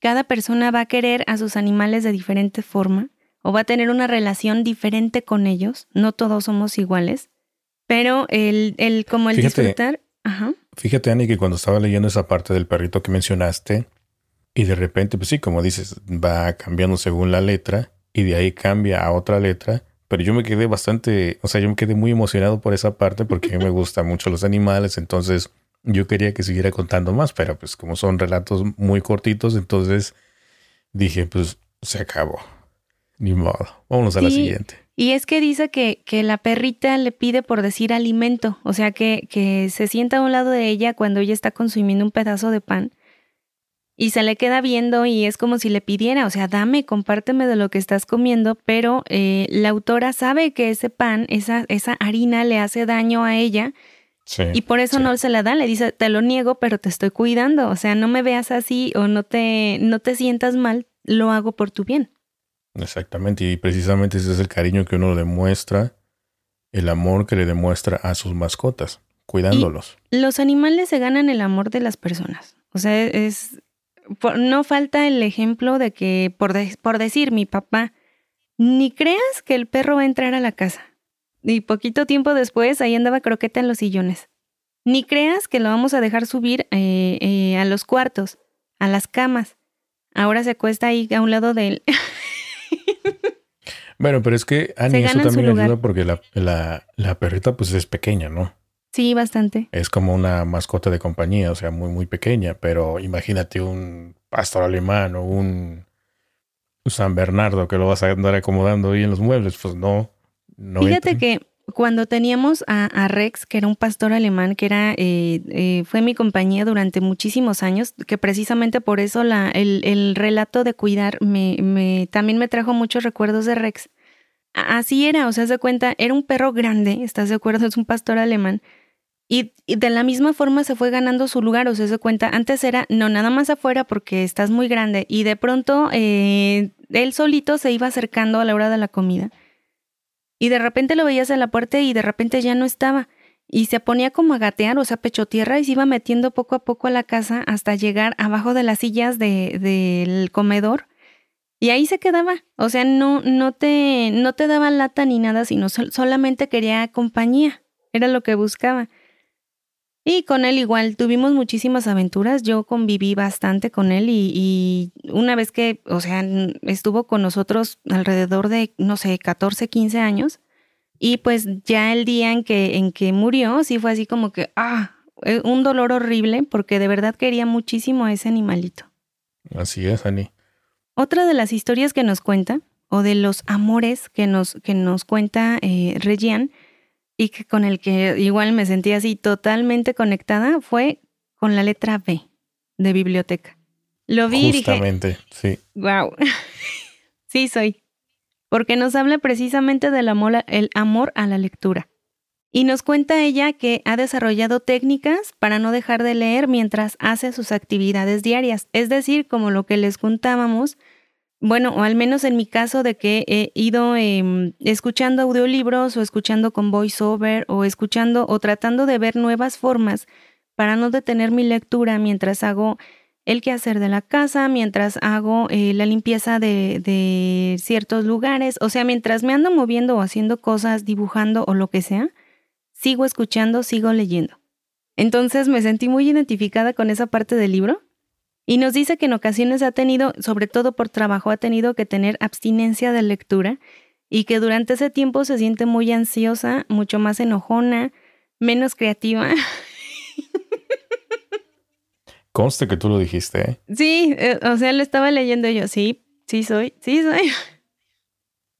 cada persona va a querer a sus animales de diferente forma o va a tener una relación diferente con ellos. No todos somos iguales. Pero el, el como el disfrutar. Fíjate, Ani, que cuando estaba leyendo esa parte del perrito que mencionaste, Y de repente, pues sí, como dices, va cambiando según la letra y de ahí cambia a otra letra. Pero yo me quedé bastante, o sea, yo me quedé muy emocionado por esa parte porque me gustan mucho los animales, entonces yo quería que siguiera contando más, pero pues como son relatos muy cortitos, entonces dije, pues se acabó. Ni modo. Vámonos a la siguiente. Y es que dice que, que, la perrita le pide por decir alimento, o sea que, que se sienta a un lado de ella cuando ella está consumiendo un pedazo de pan y se le queda viendo y es como si le pidiera, o sea, dame, compárteme de lo que estás comiendo, pero eh, la autora sabe que ese pan, esa, esa harina le hace daño a ella y por eso no se la da, le dice, te lo niego, pero te estoy cuidando, o sea, no me veas así o no te, no te sientas mal, lo hago por tu bien. Exactamente, y precisamente ese es el cariño que uno demuestra, el amor que le demuestra a sus mascotas, cuidándolos. los animales se ganan el amor de las personas. O sea, es, no falta el ejemplo de que, por, por decir, mi papá, ni creas que el perro va a entrar a la casa. Y poquito tiempo después, ahí andaba croqueta en los sillones. Ni creas que lo vamos a dejar subir eh, eh, a los cuartos, a las camas. Ahora se acuesta ahí a un lado de él. bueno, pero es que Ani, eso también ayuda porque la, la, la perrita pues es pequeña, ¿no? Sí, bastante. Es como una mascota de compañía, o sea, muy, muy pequeña, pero imagínate un pastor alemán o un San Bernardo que lo vas a andar acomodando ahí en los muebles, pues no. no Fíjate que cuando teníamos a, Rex, que era un pastor alemán, que era eh, eh, fue mi compañía durante muchísimos años, que precisamente por eso la, el, el relato de cuidar me, me, también me trajo muchos recuerdos de Rex. Así era, o sea, se cuenta, era un perro grande, ¿estás de acuerdo? Es un pastor alemán y, de la misma forma se fue ganando su lugar, o sea, se cuenta, antes era, no, nada más afuera porque estás muy grande y de pronto eh, él solito se iba acercando a la hora de la comida y de repente lo veías en la puerta y de repente ya no estaba y se ponía como a gatear, o sea, pecho tierra y se iba metiendo poco a poco a la casa hasta llegar abajo de las sillas del de, comedor y ahí se quedaba, o sea, no, no, te, no te daba lata ni nada, sino solamente quería compañía, era lo que buscaba. Y con él igual tuvimos muchísimas aventuras. Yo conviví bastante con él y, una vez que, o sea, estuvo con nosotros alrededor de, no sé, 14, 15 años. Y pues ya el día en que, en que murió, sí fue así como que, ah, eh, un dolor horrible porque de verdad quería muchísimo a ese animalito. Así es, Ani. Otra de las historias que nos cuenta, o de los amores que nos, que nos cuenta eh, Regian, y que con el que igual me sentí así totalmente conectada fue con la letra B de biblioteca. Lo vi Justamente, sí. Wow. sí, soy. Porque nos habla precisamente del amor, el amor a la lectura. Y nos cuenta ella que ha desarrollado técnicas para no dejar de leer mientras hace sus actividades diarias. Es decir, como lo que les contábamos, bueno, o al menos en mi caso de que he ido em, escuchando audiolibros o escuchando con voiceover o escuchando o tratando de ver nuevas formas para no detener mi lectura mientras hago el quehacer de la casa, mientras hago eh, la limpieza de, de ciertos lugares, o sea, mientras me ando moviendo o haciendo cosas, dibujando o lo que sea, sigo escuchando, sigo leyendo. Entonces me sentí muy identificada con esa parte del libro y nos dice que en ocasiones ha tenido, sobre todo por trabajo, ha tenido que tener abstinencia de lectura y que durante ese tiempo se siente muy ansiosa, mucho más enojona, menos creativa. Conste que tú lo dijiste. ¿eh? Sí, eh, o sea, lo estaba leyendo yo, sí, sí soy, sí soy.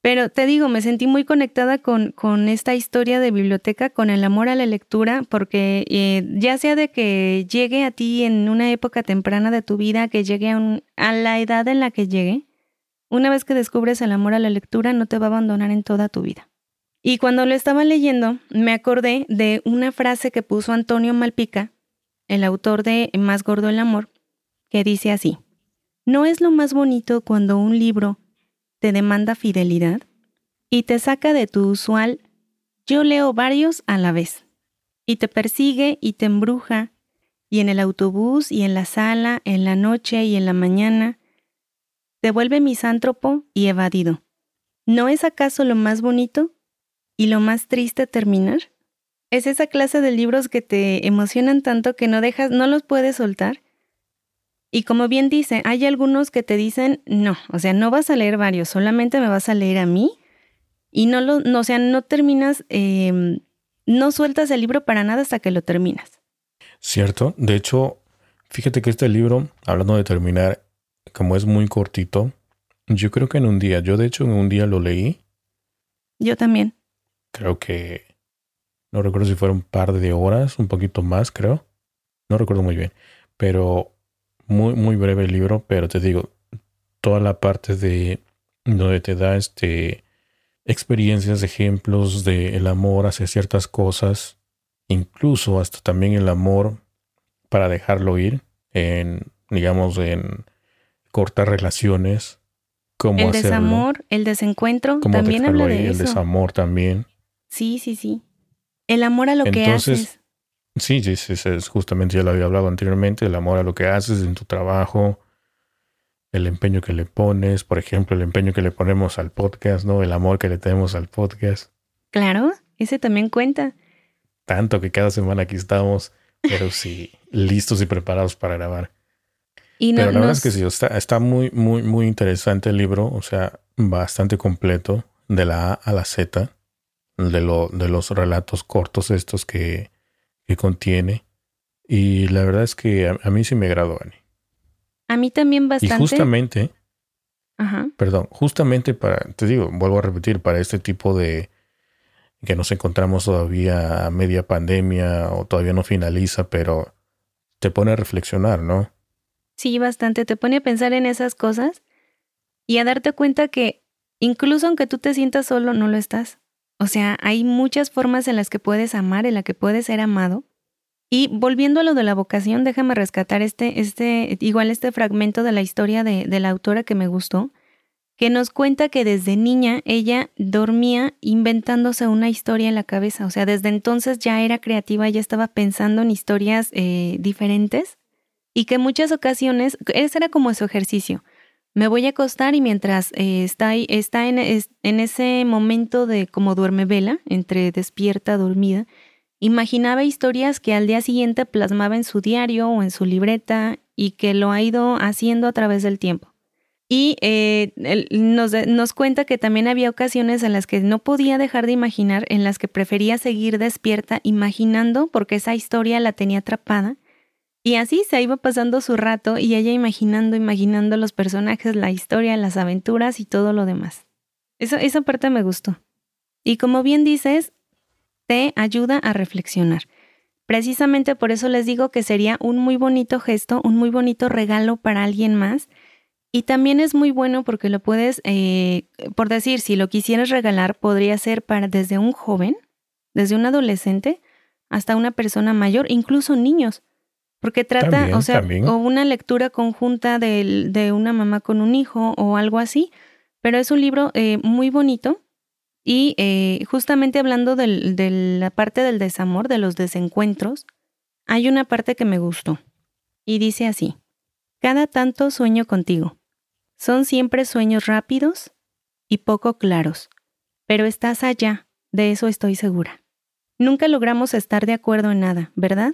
Pero te digo, me sentí muy conectada con, con esta historia de biblioteca, con el amor a la lectura, porque eh, ya sea de que llegue a ti en una época temprana de tu vida, que llegue a, a la edad en la que llegue, una vez que descubres el amor a la lectura, no te va a abandonar en toda tu vida. Y cuando lo estaba leyendo, me acordé de una frase que puso Antonio Malpica, el autor de Más gordo el amor, que dice así, No es lo más bonito cuando un libro te demanda fidelidad y te saca de tu usual yo leo varios a la vez y te persigue y te embruja y en el autobús y en la sala, en la noche y en la mañana, te vuelve misántropo y evadido. ¿No es acaso lo más bonito y lo más triste terminar? Es esa clase de libros que te emocionan tanto que no dejas, no los puedes soltar Y como bien dice, hay algunos que te dicen, no, o sea, no vas a leer varios, solamente me vas a leer a mí. Y no lo, no, o sea, no terminas, em, no sueltas el libro para nada hasta que lo terminas. Cierto. De hecho, fíjate que este libro, hablando de terminar, como es muy cortito, yo creo que en un día, yo de hecho en un día lo leí. Yo también. Creo que, no recuerdo si fueron un par de horas, un poquito más, creo. No recuerdo muy bien. Pero muy, muy breve el libro, pero te digo, toda la parte de donde te da este experiencias, ejemplos del el amor hacia ciertas cosas, incluso hasta también el amor para dejarlo ir, en, digamos, en cortar relaciones. Cómo el desamor, el desencuentro, también habla de El desamor también. Sí, sí, sí. El amor a lo que haces. Sí, sí, sí, es justamente ya lo había hablado anteriormente, el amor a lo que haces en tu trabajo, el empeño que le pones, por ejemplo, el empeño que le ponemos al podcast, ¿no? El amor que le tenemos al podcast. Claro, ese también cuenta. Tanto que cada semana aquí estamos, pero sí, listos y preparados para grabar. Y pero la verdad es que sí, está, está muy, muy, muy interesante el libro, o sea, bastante completo, de la A a la Z, de, lo, de los relatos cortos estos que, que contiene. Y la verdad es que a, mí sí me agradó, Ani. A mí también bastante. Y justamente, Ajá. perdón, justamente para, te digo, vuelvo a repetir, para este tipo de que nos encontramos todavía a media pandemia o todavía no finaliza, pero te pone a reflexionar, ¿no? Sí, bastante, te pone a pensar en esas cosas y a darte cuenta que incluso aunque tú te sientas solo, no lo estás. O sea, hay muchas formas en las que puedes amar, en las que puedes ser amado. Y volviendo a lo de la vocación, déjame rescatar este, este, igual este fragmento de la historia de, la autora que me gustó, que nos cuenta que desde niña ella dormía inventándose una historia en la cabeza. O sea, desde entonces ya era creativa, ya estaba pensando en historias eh, diferentes y que en muchas ocasiones, ese era como su ejercicio. Me voy a acostar y mientras eh, está, está en, en, ese momento de como duerme vela, entre despierta, dormida, imaginaba historias que al día siguiente plasmaba en su diario o en su libreta y que lo ha ido haciendo a través del tiempo. Y eh, nos, nos cuenta que también había ocasiones en las que no podía dejar de imaginar, en las que prefería seguir despierta imaginando porque esa historia la tenía atrapada y así se iba pasando su rato y ella imaginando, imaginando los personajes, la historia, las aventuras y todo lo demás. Eso, esa parte me gustó. Y como bien dices, te ayuda a reflexionar. Precisamente por eso les digo que sería un muy bonito gesto, un muy bonito regalo para alguien más. Y también es muy bueno porque lo puedes, eh, por decir, si lo quisieras regalar, podría ser para desde un joven, desde un adolescente, hasta una persona mayor, incluso niños porque trata, o sea, o una lectura conjunta de, de, una mamá con un hijo o algo así, pero es un libro eh, muy bonito y eh, justamente hablando del, de la parte del desamor, de los desencuentros, hay una parte que me gustó y dice así, cada tanto sueño contigo. Son siempre sueños rápidos y poco claros, pero estás allá, de eso estoy segura. Nunca logramos estar de acuerdo en nada, ¿verdad?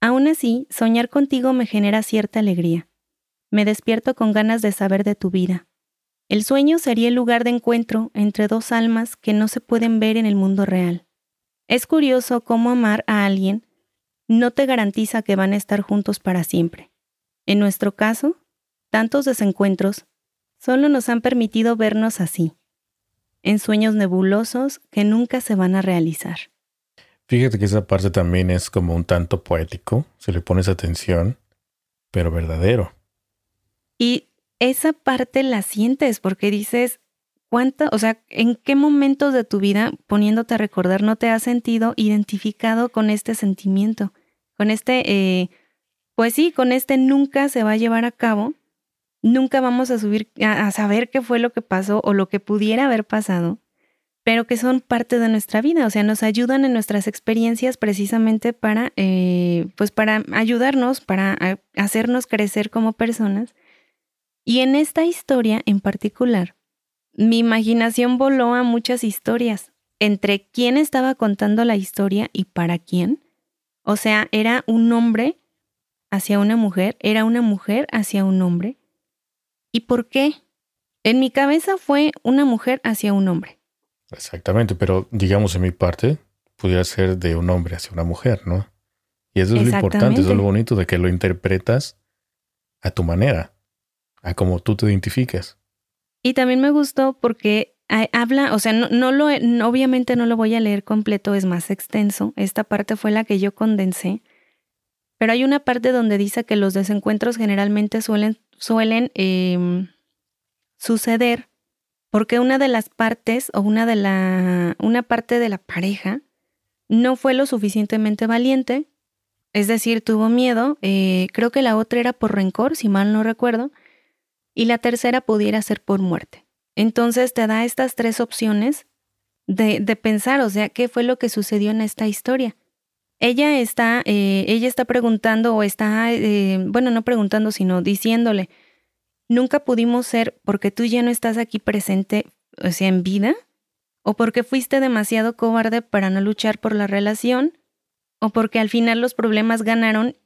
Aún así, soñar contigo me genera cierta alegría. Me despierto con ganas de saber de tu vida. El sueño sería el lugar de encuentro entre dos almas que no se pueden ver en el mundo real. Es curioso cómo amar a alguien no te garantiza que van a estar juntos para siempre. En nuestro caso, tantos desencuentros solo nos han permitido vernos así, en sueños nebulosos que nunca se van a realizar. Fíjate que esa parte también es como un tanto poético, si le pones atención, pero verdadero. Y esa parte la sientes porque dices, ¿cuánta, o sea, en qué momentos de tu vida, poniéndote a recordar, no te has sentido identificado con este sentimiento? Con este, eh, pues sí, con este nunca se va a llevar a cabo, nunca vamos a subir a saber qué fue lo que pasó o lo que pudiera haber pasado pero que son parte de nuestra vida, o sea, nos ayudan en nuestras experiencias precisamente para, eh, pues para ayudarnos, para hacernos crecer como personas. Y en esta historia en particular, mi imaginación voló a muchas historias, entre quién estaba contando la historia y para quién. O sea, era un hombre hacia una mujer, era una mujer hacia un hombre. ¿Y por qué? En mi cabeza fue una mujer hacia un hombre. Exactamente, pero digamos en mi parte, pudiera ser de un hombre hacia una mujer, ¿no? Y eso es lo importante, eso es lo bonito de que lo interpretas a tu manera, a como tú te identificas. Y también me gustó porque habla, o sea, no, no lo, obviamente no lo voy a leer completo, es más extenso. Esta parte fue la que yo condensé. Pero hay una parte donde dice que los desencuentros generalmente suelen, suelen em, suceder porque una de las partes o una de la una parte de la pareja no fue lo suficientemente valiente, es decir, tuvo miedo. Eh, creo que la otra era por rencor, si mal no recuerdo, y la tercera pudiera ser por muerte. Entonces te da estas tres opciones de, de pensar, o sea, qué fue lo que sucedió en esta historia. Ella está, eh, ella está preguntando o está, eh, bueno, no preguntando, sino diciéndole, nunca pudimos ser porque tú ya no estás aquí presente, o sea, en vida, o porque fuiste demasiado cobarde para no luchar por la relación, o porque al final los problemas ganaron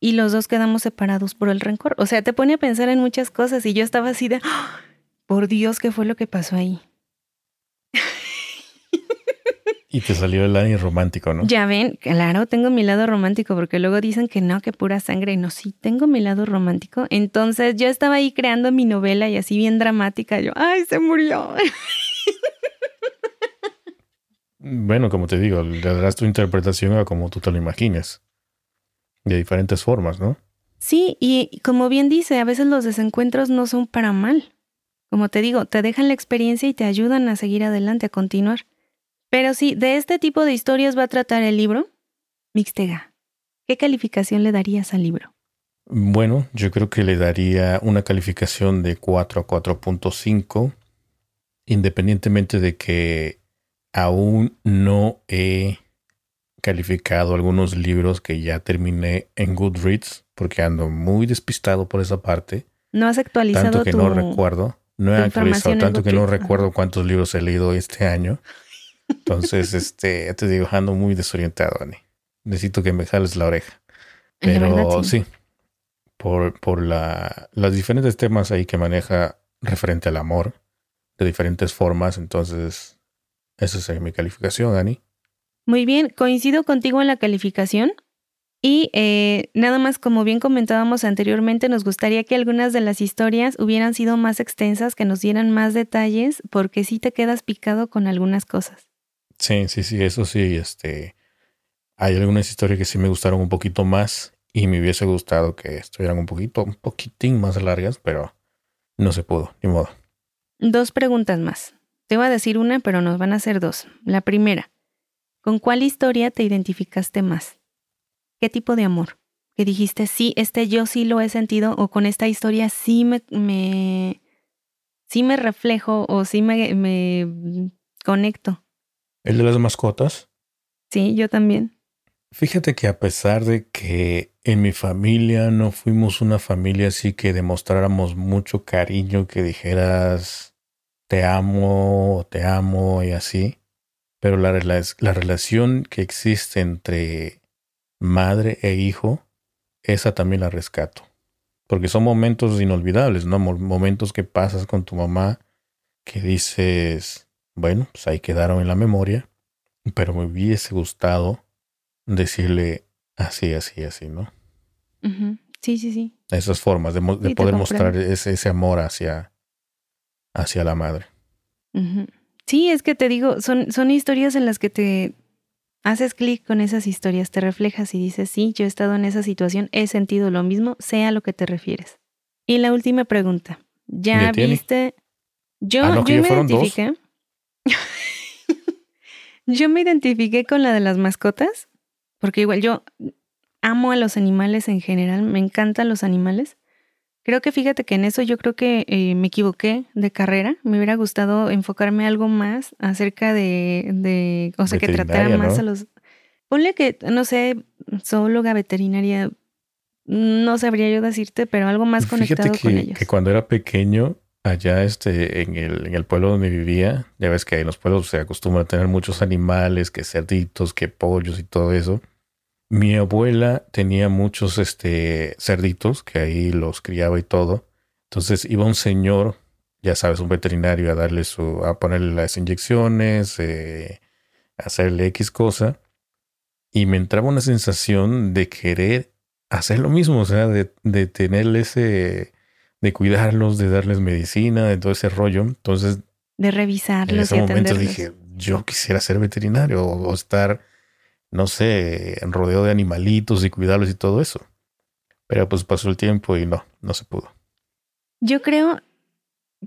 y los dos quedamos separados por el rencor. O sea, te pone a pensar en muchas cosas y yo estaba así de, ¡Ah! por Dios, ¿qué fue lo que pasó ahí? Y te salió el lado romántico, ¿no? Ya ven, claro, tengo mi lado romántico, porque luego dicen que no, que pura sangre. No, sí, tengo mi lado romántico. Entonces yo estaba ahí creando mi novela y así bien dramática. Yo, ¡ay, se murió! Bueno, como te digo, le darás tu interpretación a como tú te lo imagines. De diferentes formas, ¿no? Sí, y como bien dice, a veces los desencuentros no son para mal. Como te digo, te dejan la experiencia y te ayudan a seguir adelante, a continuar. Pero sí, de este tipo de historias va a tratar el libro. Mixtega, ¿qué calificación le darías al libro? Bueno, yo creo que le daría una calificación de 4 a 4.5, independientemente de que aún no he calificado algunos libros que ya terminé en Goodreads, porque ando muy despistado por esa parte. No has actualizado Tanto que no recuerdo. No he actualizado tanto que no recuerdo cuántos libros he leído este año. Entonces, este, te digo, ando muy desorientado, Ani. Necesito que me jales la oreja. Pero sí. por, por la, los diferentes temas ahí que maneja referente al amor, de diferentes formas. Entonces, esa es mi calificación, Ani. Muy bien, coincido contigo en la calificación. Y eh, nada más, como bien comentábamos anteriormente, nos gustaría que algunas de las historias hubieran sido más extensas, que nos dieran más detalles, porque sí te quedas picado con algunas cosas. Sí, sí, sí, eso sí, este, hay algunas historias que sí me gustaron un poquito más y me hubiese gustado que estuvieran un poquito, un poquitín más largas, pero no se pudo, ni modo. Dos preguntas más. Te voy a decir una, pero nos van a hacer dos. La primera, ¿con cuál historia te identificaste más? ¿Qué tipo de amor? Que dijiste, sí, este yo sí lo he sentido, o con esta historia sí me, me sí me reflejo, o sí me, me conecto. ¿El de las mascotas? Sí, yo también. Fíjate que a pesar de que en mi familia no fuimos una familia así que demostráramos mucho cariño, que dijeras te amo, te amo y así, pero la, la relación que existe entre madre e hijo, esa también la rescato. Porque son momentos inolvidables, ¿no? Momentos que pasas con tu mamá que dices, bueno, pues ahí quedaron en la memoria, pero me hubiese gustado decirle así, así, así, ¿no? Sí, sí, sí. Esas formas de, poder mostrar ese, ese, amor hacia, hacia la madre. Sí, es que te digo, son, son historias en las que te haces clic con esas historias, te reflejas y dices, sí, yo he estado en esa situación, he sentido lo mismo, sea a lo que te refieres. Y la última pregunta, ¿ya viste? Yo, ah, yo me identifiqué. yo me identifiqué con la de las mascotas, porque igual yo amo a los animales en general, me encantan los animales. Creo que fíjate que en eso yo creo que eh, me equivoqué de carrera. Me hubiera gustado enfocarme algo más acerca de, de o sea, que tratara más a los... Ponle que, no sé, zoóloga veterinaria, no sabría yo decirte, pero algo más conectado con ellos. Que cuando era pequeño allá este, en, el, en el pueblo donde vivía, ya ves que en los pueblos se acostumbra a tener muchos animales, que cerditos, que pollos y todo eso. mi abuela tenía muchos este, cerditos que ahí los criaba y todo. Entonces iba un señor, ya sabes, un veterinario a darle su, a ponerle las inyecciones, eh, hacerle X cosa. Y me entraba una sensación de querer hacer lo mismo, o sea, de, de tenerle ese, de cuidarlos, de darles medicina, de todo ese rollo. Entonces, de revisarlos. En ese momento dije, yo quisiera ser veterinario o, estar, no sé, en rodeo de animalitos y cuidarlos y todo eso. Pero pues pasó el tiempo y no, no se pudo. Yo creo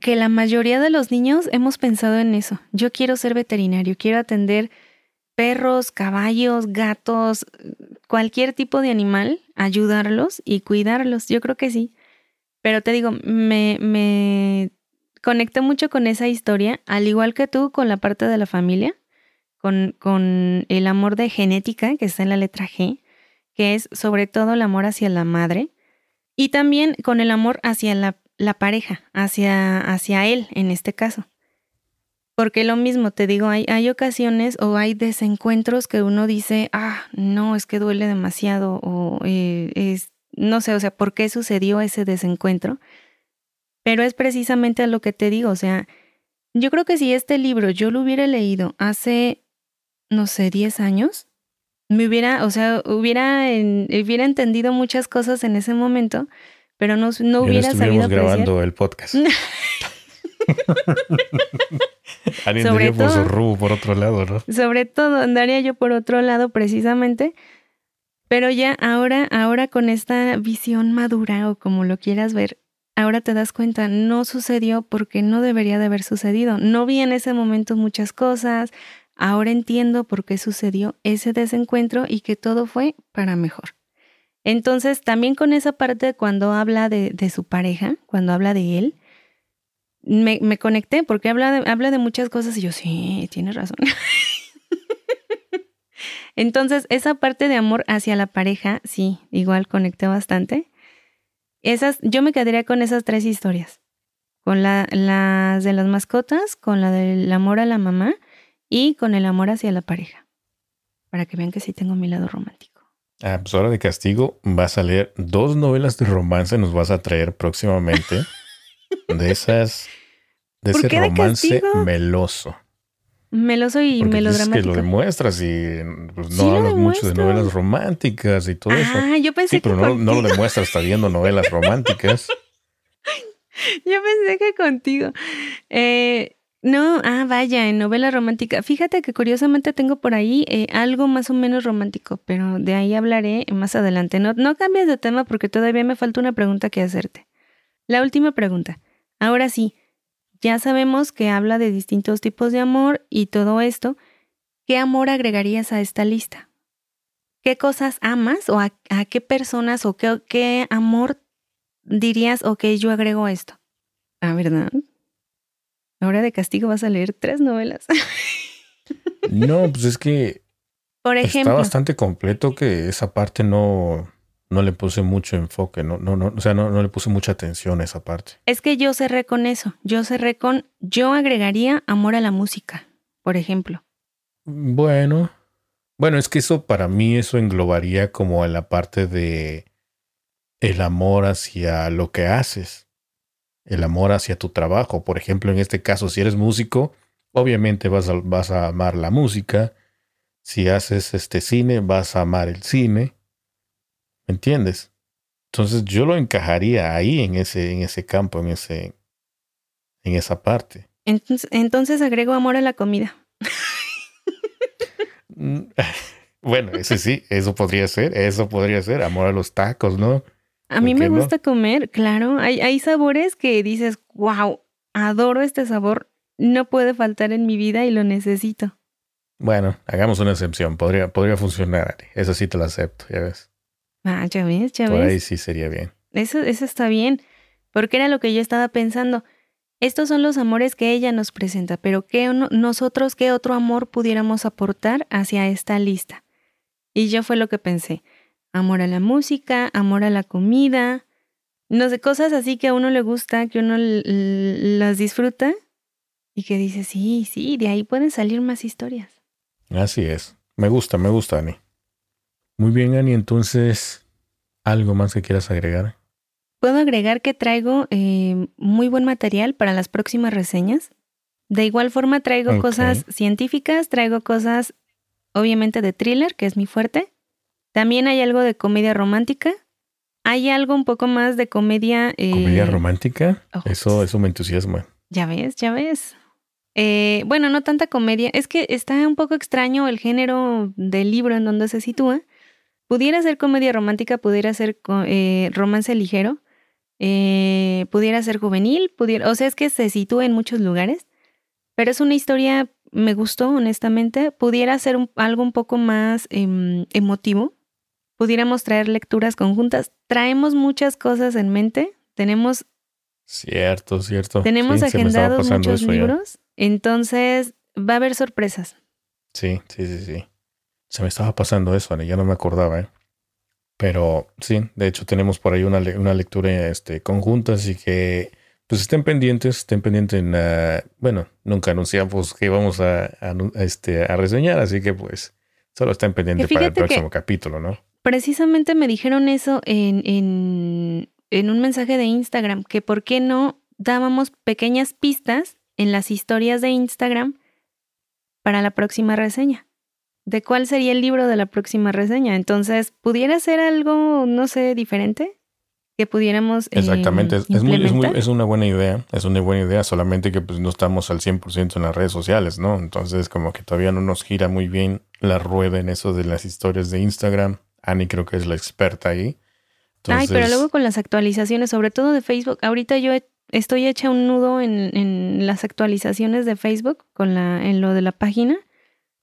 que la mayoría de los niños hemos pensado en eso. Yo quiero ser veterinario, quiero atender perros, caballos, gatos, cualquier tipo de animal, ayudarlos y cuidarlos. Yo creo que sí. Pero te digo, me, me conecté mucho con esa historia, al igual que tú con la parte de la familia, con, con el amor de genética, que está en la letra G, que es sobre todo el amor hacia la madre, y también con el amor hacia la, la pareja, hacia, hacia él en este caso. Porque lo mismo, te digo, hay, hay ocasiones o hay desencuentros que uno dice, ah, no, es que duele demasiado o eh, es, no sé, o sea, ¿por qué sucedió ese desencuentro? Pero es precisamente a lo que te digo, o sea, yo creo que si este libro yo lo hubiera leído hace, no sé, 10 años, me hubiera, o sea, hubiera, hubiera entendido muchas cosas en ese momento, pero no, no hubiera sabido grabando el podcast. sobre por su rumbo por otro lado, ¿no? Sobre todo, andaría yo por otro lado precisamente. Pero ya ahora, ahora con esta visión madura o como lo quieras ver, ahora te das cuenta, no sucedió porque no debería de haber sucedido. No vi en ese momento muchas cosas, ahora entiendo por qué sucedió ese desencuentro y que todo fue para mejor. Entonces, también con esa parte cuando habla de, su pareja, cuando habla de él, me, conecté porque habla de, habla de muchas cosas y yo, sí, tiene razón. Entonces, esa parte de amor hacia la pareja, sí, igual conecté bastante. Esas, yo me quedaría con esas tres historias. Con la, las de las mascotas, con la del amor a la mamá y con el amor hacia la pareja. Para que vean que sí tengo mi lado romántico. Ah, pues ahora de castigo vas a leer dos novelas de romance, nos vas a traer próximamente. de esas, de ese romance meloso. Meloso y Porque melodramático. Es que lo demuestras y pues, no hablas mucho de novelas románticas y todo eso. Ah, yo pensé sí, pero no, no, lo demuestras está viendo novelas románticas. yo pensé que contigo. Eh, no, ah, vaya, en novela romántica. Fíjate que curiosamente tengo por ahí eh, algo más o menos romántico, pero de ahí hablaré más adelante. No, no cambies de tema porque todavía me falta una pregunta que hacerte. La última pregunta. Ahora sí, ya sabemos que habla de distintos tipos de amor y todo esto. ¿Qué amor agregarías a esta lista? ¿Qué cosas amas o a, qué personas o qué, qué, amor dirías, ok, yo agrego esto? Ah, ¿verdad? Ahora de castigo vas a leer tres novelas. no, pues es que Por ejemplo, está bastante completo que esa parte no, no le puse mucho enfoque, no, no, no, o sea, no, no, le puse mucha atención a esa parte. Es que yo cerré con eso, yo cerré con, yo agregaría amor a la música, por ejemplo. Bueno, bueno, es que eso para mí eso englobaría como en la parte de el amor hacia lo que haces, el amor hacia tu trabajo. Por ejemplo, en este caso, si eres músico, obviamente vas a, vas a amar la música. Si haces este cine, vas a amar el cine ¿Me entiendes? Entonces yo lo encajaría ahí en ese, en ese campo, en ese, en esa parte. Entonces, entonces agrego amor a la comida. Bueno, ese sí, eso podría ser, eso podría ser, amor a los tacos, ¿no? A mí me gusta comer, claro. Hay, hay sabores que dices, wow, adoro este sabor, no puede faltar en mi vida y lo necesito. Bueno, hagamos una excepción, podría, podría funcionar, eso sí te lo acepto, ya ves. Ah, ya ves, ya ves. Por ahí sí sería bien. Eso, eso está bien, porque era lo que yo estaba pensando. Estos son los amores que ella nos presenta, pero ¿qué nosotros qué otro amor pudiéramos aportar hacia esta lista? Y yo fue lo que pensé. Amor a la música, amor a la comida, no sé, cosas así que a uno le gusta, que uno las disfruta y que dice, sí, sí, de ahí pueden salir más historias. Así es. Me gusta, me gusta, Ani. Muy bien, Ani, entonces, ¿algo más que quieras agregar? Puedo agregar que traigo eh, muy buen material para las próximas reseñas. De igual forma traigo cosas científicas, traigo cosas obviamente de thriller, que es mi fuerte. También hay algo de comedia romántica. Hay algo un poco más de comedia. Eh, ¿Comedia romántica? eso, eso me entusiasma. Ya ves, ya ves. Eh, bueno, no tanta comedia. Es que está un poco extraño el género del libro en donde se sitúa. Pudiera ser comedia romántica, pudiera ser romance ligero. Eh, pudiera ser juvenil, pudiera, o sea, es que se sitúa en muchos lugares, pero es una historia, me gustó honestamente, pudiera ser algo un poco más em, emotivo, pudiéramos traer lecturas conjuntas, traemos muchas cosas en mente, tenemos... Cierto, cierto. Tenemos agendados muchos libros, entonces va a haber sorpresas. Sí, sí, sí, sí. Se me estaba pasando eso, ya no me acordaba, ¿eh? Pero sí, de hecho tenemos por ahí una, una lectura este, conjunta, así que pues estén pendientes, estén pendientes en, bueno, nunca anunciamos que íbamos a, este, a reseñar, así que pues solo estén pendientes para el próximo capítulo, ¿no? Precisamente me dijeron eso en, en, en un mensaje de Instagram, que por qué no dábamos pequeñas pistas en las historias de Instagram para la próxima reseña de cuál sería el libro de la próxima reseña. Entonces, ¿pudiera ser algo, no sé, diferente? Que pudiéramos. Eh, Exactamente, es, es, una buena idea, es una buena idea, solamente que pues no estamos al 100% en las redes sociales, ¿no? Entonces, como que todavía no nos gira muy bien la rueda en eso de las historias de Instagram. Ani creo que es la experta ahí. Ay, pero luego con las actualizaciones, sobre todo de Facebook, ahorita yo estoy hecha un nudo en, en las actualizaciones de Facebook con la, en lo de la página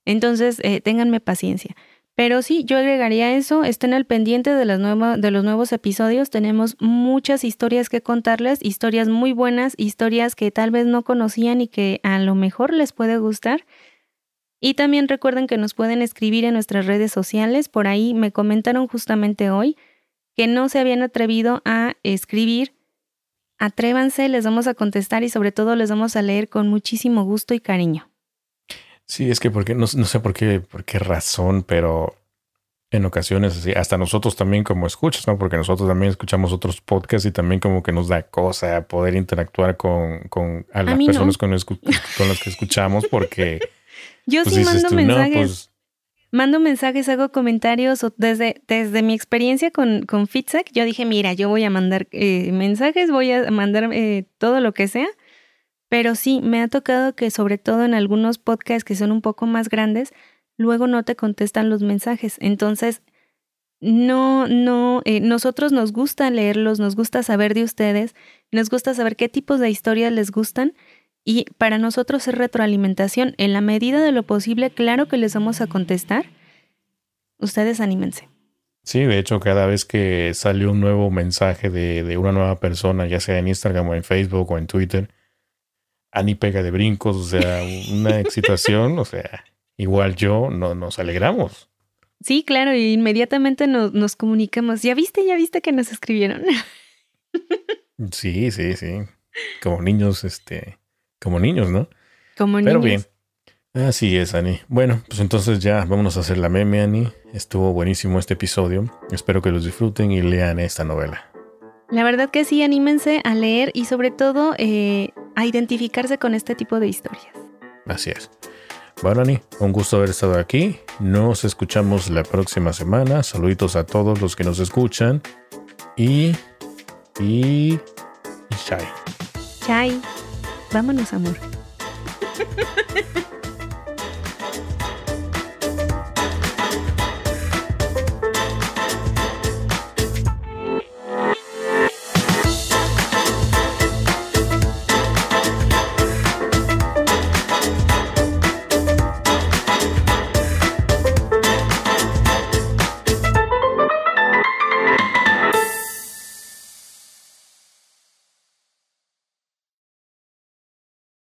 entonces, eh, ténganme paciencia. Pero sí, yo agregaría eso, estén al pendiente de, las de los nuevos episodios, tenemos muchas historias que contarles, historias muy buenas, historias que tal vez no conocían y que a lo mejor les puede gustar. Y también recuerden que nos pueden escribir en nuestras redes sociales, por ahí me comentaron justamente hoy que no se habían atrevido a escribir. Atrévanse, les vamos a contestar y sobre todo les vamos a leer con muchísimo gusto y cariño. Sí, es que porque no, no sé por qué, por qué razón, pero en ocasiones, así, hasta nosotros también como escuchas, ¿no? Porque nosotros también escuchamos otros podcasts y también como que nos da cosa poder interactuar con, con las personas con, las que escuchamos porque... Yo pues, sí mando mensajes. Pues mando mensajes, hago comentarios desde, desde mi experiencia con, con Fitzek, yo dije, mira, yo voy a mandar eh, mensajes, voy a mandar eh, todo lo que sea pero sí, me ha tocado que sobre todo en algunos podcasts que son un poco más grandes, luego no te contestan los mensajes. Entonces, no, no, eh, nosotros nos gusta leerlos, nos gusta saber de ustedes, nos gusta saber qué tipos de historias les gustan y para nosotros es retroalimentación. En la medida de lo posible, claro que les vamos a contestar. Ustedes anímense. Sí, de hecho, cada vez que sale un nuevo mensaje de, de una nueva persona, ya sea en Instagram o en Facebook o en Twitter, Ani pega de brincos, o sea, una excitación, o sea, igual yo no, nos alegramos. Sí, claro, y inmediatamente nos, nos comunicamos. ¿Ya viste, ya viste que nos escribieron? sí, sí, sí. Como niños, este, como niños, ¿no? Como niños. Pero bien. Así es, Ani. Bueno, pues entonces ya vámonos a hacer la meme, Ani. Estuvo buenísimo este episodio. Espero que los disfruten y lean esta novela. La verdad que sí, anímense a leer y sobre todo eh, a identificarse con este tipo de historias. Así es. Bueno, Ani, un gusto haber estado aquí. Nos escuchamos la próxima semana. Saluditos a todos los que nos escuchan. Y. Y. Y chai. Chai. Vámonos, amor.